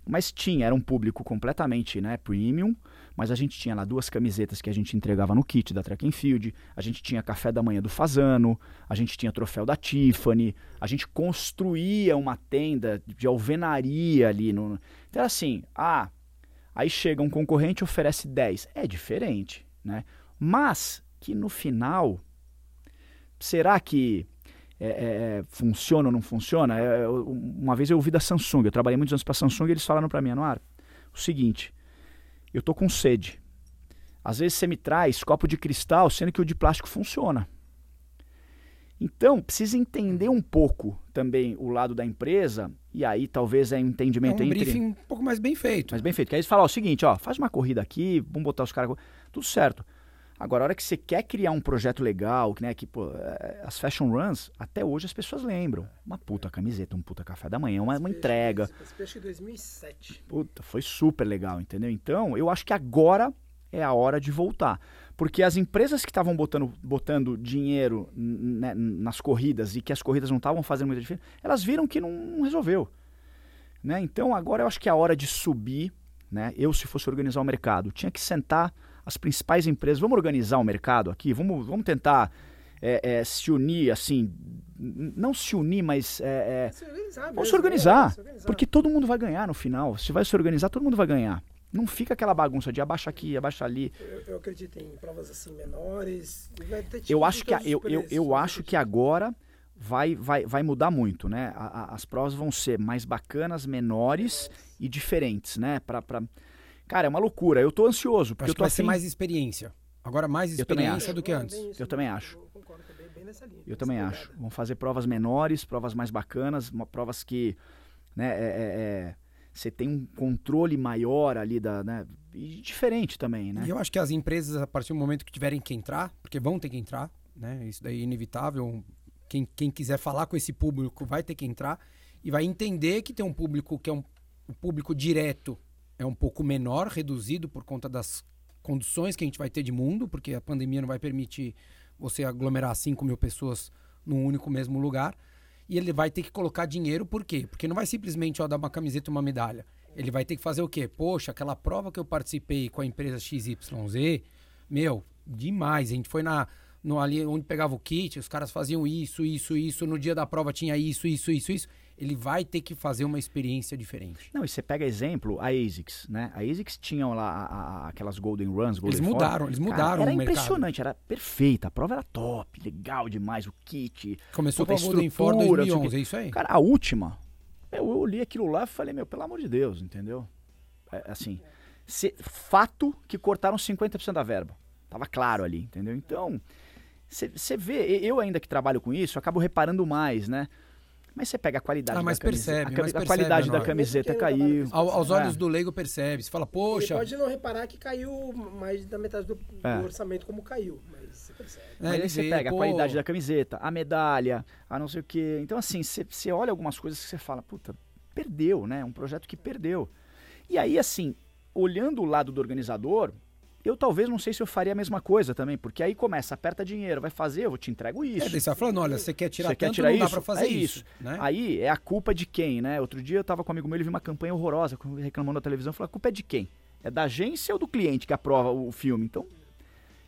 mas tinha, era um público completamente né, premium, mas a gente tinha lá duas camisetas que a gente entregava no kit da Track and Field, a gente tinha café da manhã do Fazano, a gente tinha troféu da Tiffany, a gente construía uma tenda de alvenaria ali. No... Então era assim, ah, aí chega um concorrente e oferece 10. É diferente, né? Mas que no final, será que é, é, é, funciona ou não funciona? É, eu- uma vez eu ouvi da Samsung, eu trabalhei muitos anos para Samsung e eles falaram para mim, Anuar, o seguinte, eu tô com sede. Às vezes você me traz copo de cristal, sendo que o de plástico funciona. Então, precisa entender um pouco também o lado da empresa, e aí talvez é um É entendimento um entre... briefing um pouco mais bem feito. Mas bem feito. Que aí eles falam ó, o seguinte, ó, faz uma corrida aqui, vamos botar os caras. Tudo certo. Agora, a hora que você quer criar um projeto legal, que, né, que pô, é, as fashion runs, até hoje as pessoas lembram. Uma puta camiseta, um puta café da manhã, uma, uma entrega. Esse peixe em 2007. Puta, foi super legal, entendeu? Então, eu acho que agora é a hora de voltar. Porque as empresas que estavam botando, botando dinheiro né, nas corridas e que as corridas não estavam fazendo muita diferença, elas viram que não, não resolveu. Né? Então, agora eu acho que é a hora de subir. Né? Eu, se fosse organizar o mercado, tinha que sentar as principais empresas. Vamos organizar o mercado aqui? Vamos, vamos tentar é, é, se unir, assim. Não se unir, mas. é, é, Se organizar Vamos mesmo, se organizar, né? Se organizar. porque todo mundo vai ganhar no final. Se vai se organizar, todo mundo vai ganhar. Não fica aquela bagunça de abaixa aqui, abaixa ali. Eu, eu acredito em provas assim menores. vai ter Eu acho que, a- eu, eu, eu ter acho que agora vai, vai, vai mudar muito, né? A- a- as provas vão ser mais bacanas, menores e diferentes, né? Pra... Cara, é uma loucura. Eu tô ansioso, porque Acho eu que tô vai mais experiência. Agora mais também experiência acho. do que antes. isso, Eu também acho. Eu concordo, é bem, nessa linha. Eu também pegada. acho. Vão fazer provas menores, provas mais bacanas, uma- provas que, né, é, é- é, você tem um controle maior ali da, né, e diferente também, né? E eu acho que as empresas, a partir do momento que tiverem que entrar, porque vão ter que entrar, né? Isso daí é inevitável. Quem, quem quiser falar com esse público vai ter que entrar e vai entender que tem um público que é um o público direto é um pouco menor, reduzido por conta das condições que a gente vai ter de mundo, porque a pandemia não vai permitir você aglomerar 5 mil pessoas num único mesmo lugar. E ele vai ter que colocar dinheiro, por quê? Porque não vai simplesmente ó, dar uma camiseta e uma medalha. Ele vai ter que fazer o quê? Poxa, aquela prova que eu participei com a empresa XYZ, meu, demais. A gente foi na, no, ali onde pegava o kit, os caras faziam isso, isso, isso. No dia da prova tinha isso, isso, isso, isso. Ele vai ter que fazer uma experiência diferente. Não, e você pega exemplo, a ASICS, né? A ASICS tinham lá a- a- aquelas Golden Runs, Golden Eles mudaram, eles Cara, mudaram Era o mercado. impressionante, era perfeita. A prova era top, legal demais, o kit. Começou com a Golden Ford estrutura, não sei o 2011, quê. é isso aí? Cara, a última, eu, li aquilo lá e falei, meu, pelo amor de Deus, entendeu? É, assim, se- fato que cortaram 50% da verba. Tava claro ali, entendeu? Então, você vê, eu ainda que trabalho com isso, acabo reparando mais, né? Mas você pega a qualidade Ah, mas da camiseta. percebe, a, cami- mas a percebe, qualidade da Honório. camiseta não caiu. Ao- aos olhos É. do leigo percebe. Você fala, poxa, Ele pode não reparar que caiu mais da metade do, do É. orçamento como caiu, mas você percebe. né, Mas ele aí você vê, pega pô, a qualidade da camiseta, a medalha, a não sei o quê. Então, assim, você você olha algumas coisas que você fala, puta, perdeu, né? Um projeto que perdeu. E aí, assim, olhando o lado do organizador, eu talvez não sei se eu faria a mesma coisa também, porque aí começa, aperta dinheiro, vai fazer, eu te entrego É, isso. daí você vai falando, olha, você quer tirar Você quer tanto, tirar não dá isso? pra fazer É isso. isso. né? Aí é a culpa de quem, né? Outro dia eu tava com um amigo meu, ele viu uma campanha horrorosa, reclamando na televisão, falou, a culpa é de quem? É da agência ou do cliente que aprova o filme? Então,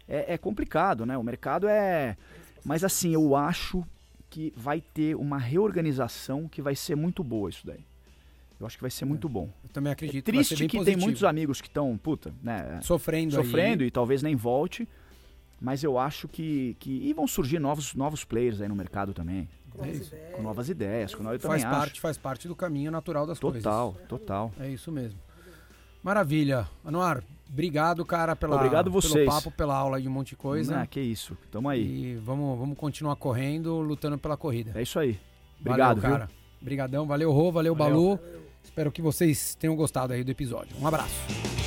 é, é complicado, né? O mercado é... Mas assim, eu acho que vai ter uma reorganização que vai ser muito boa isso daí. Eu acho que vai ser muito bom. Eu também É acredito que vai ser triste que tem muitos amigos que estão, puta, né? sofrendo, Sofrendo aí. e talvez nem volte. Mas eu acho que, que. E vão surgir novos, novos players aí no mercado também. Com É novas isso. ideias. Com novas ideias. Com, eu Faz parte, faz parte do caminho natural das acho. coisas. Total, total. É isso mesmo. Maravilha. Anuar, obrigado, cara, pela, Obrigado pelo vocês. papo, pela aula de um monte de coisa. Ah, que isso. Tamo aí. E vamos, vamos continuar correndo, lutando pela corrida. É isso aí. Obrigado, valeu, cara. Obrigadão, valeu, Rô, valeu, Valeu. Balu. Espero que vocês tenham gostado aí do episódio. Um abraço.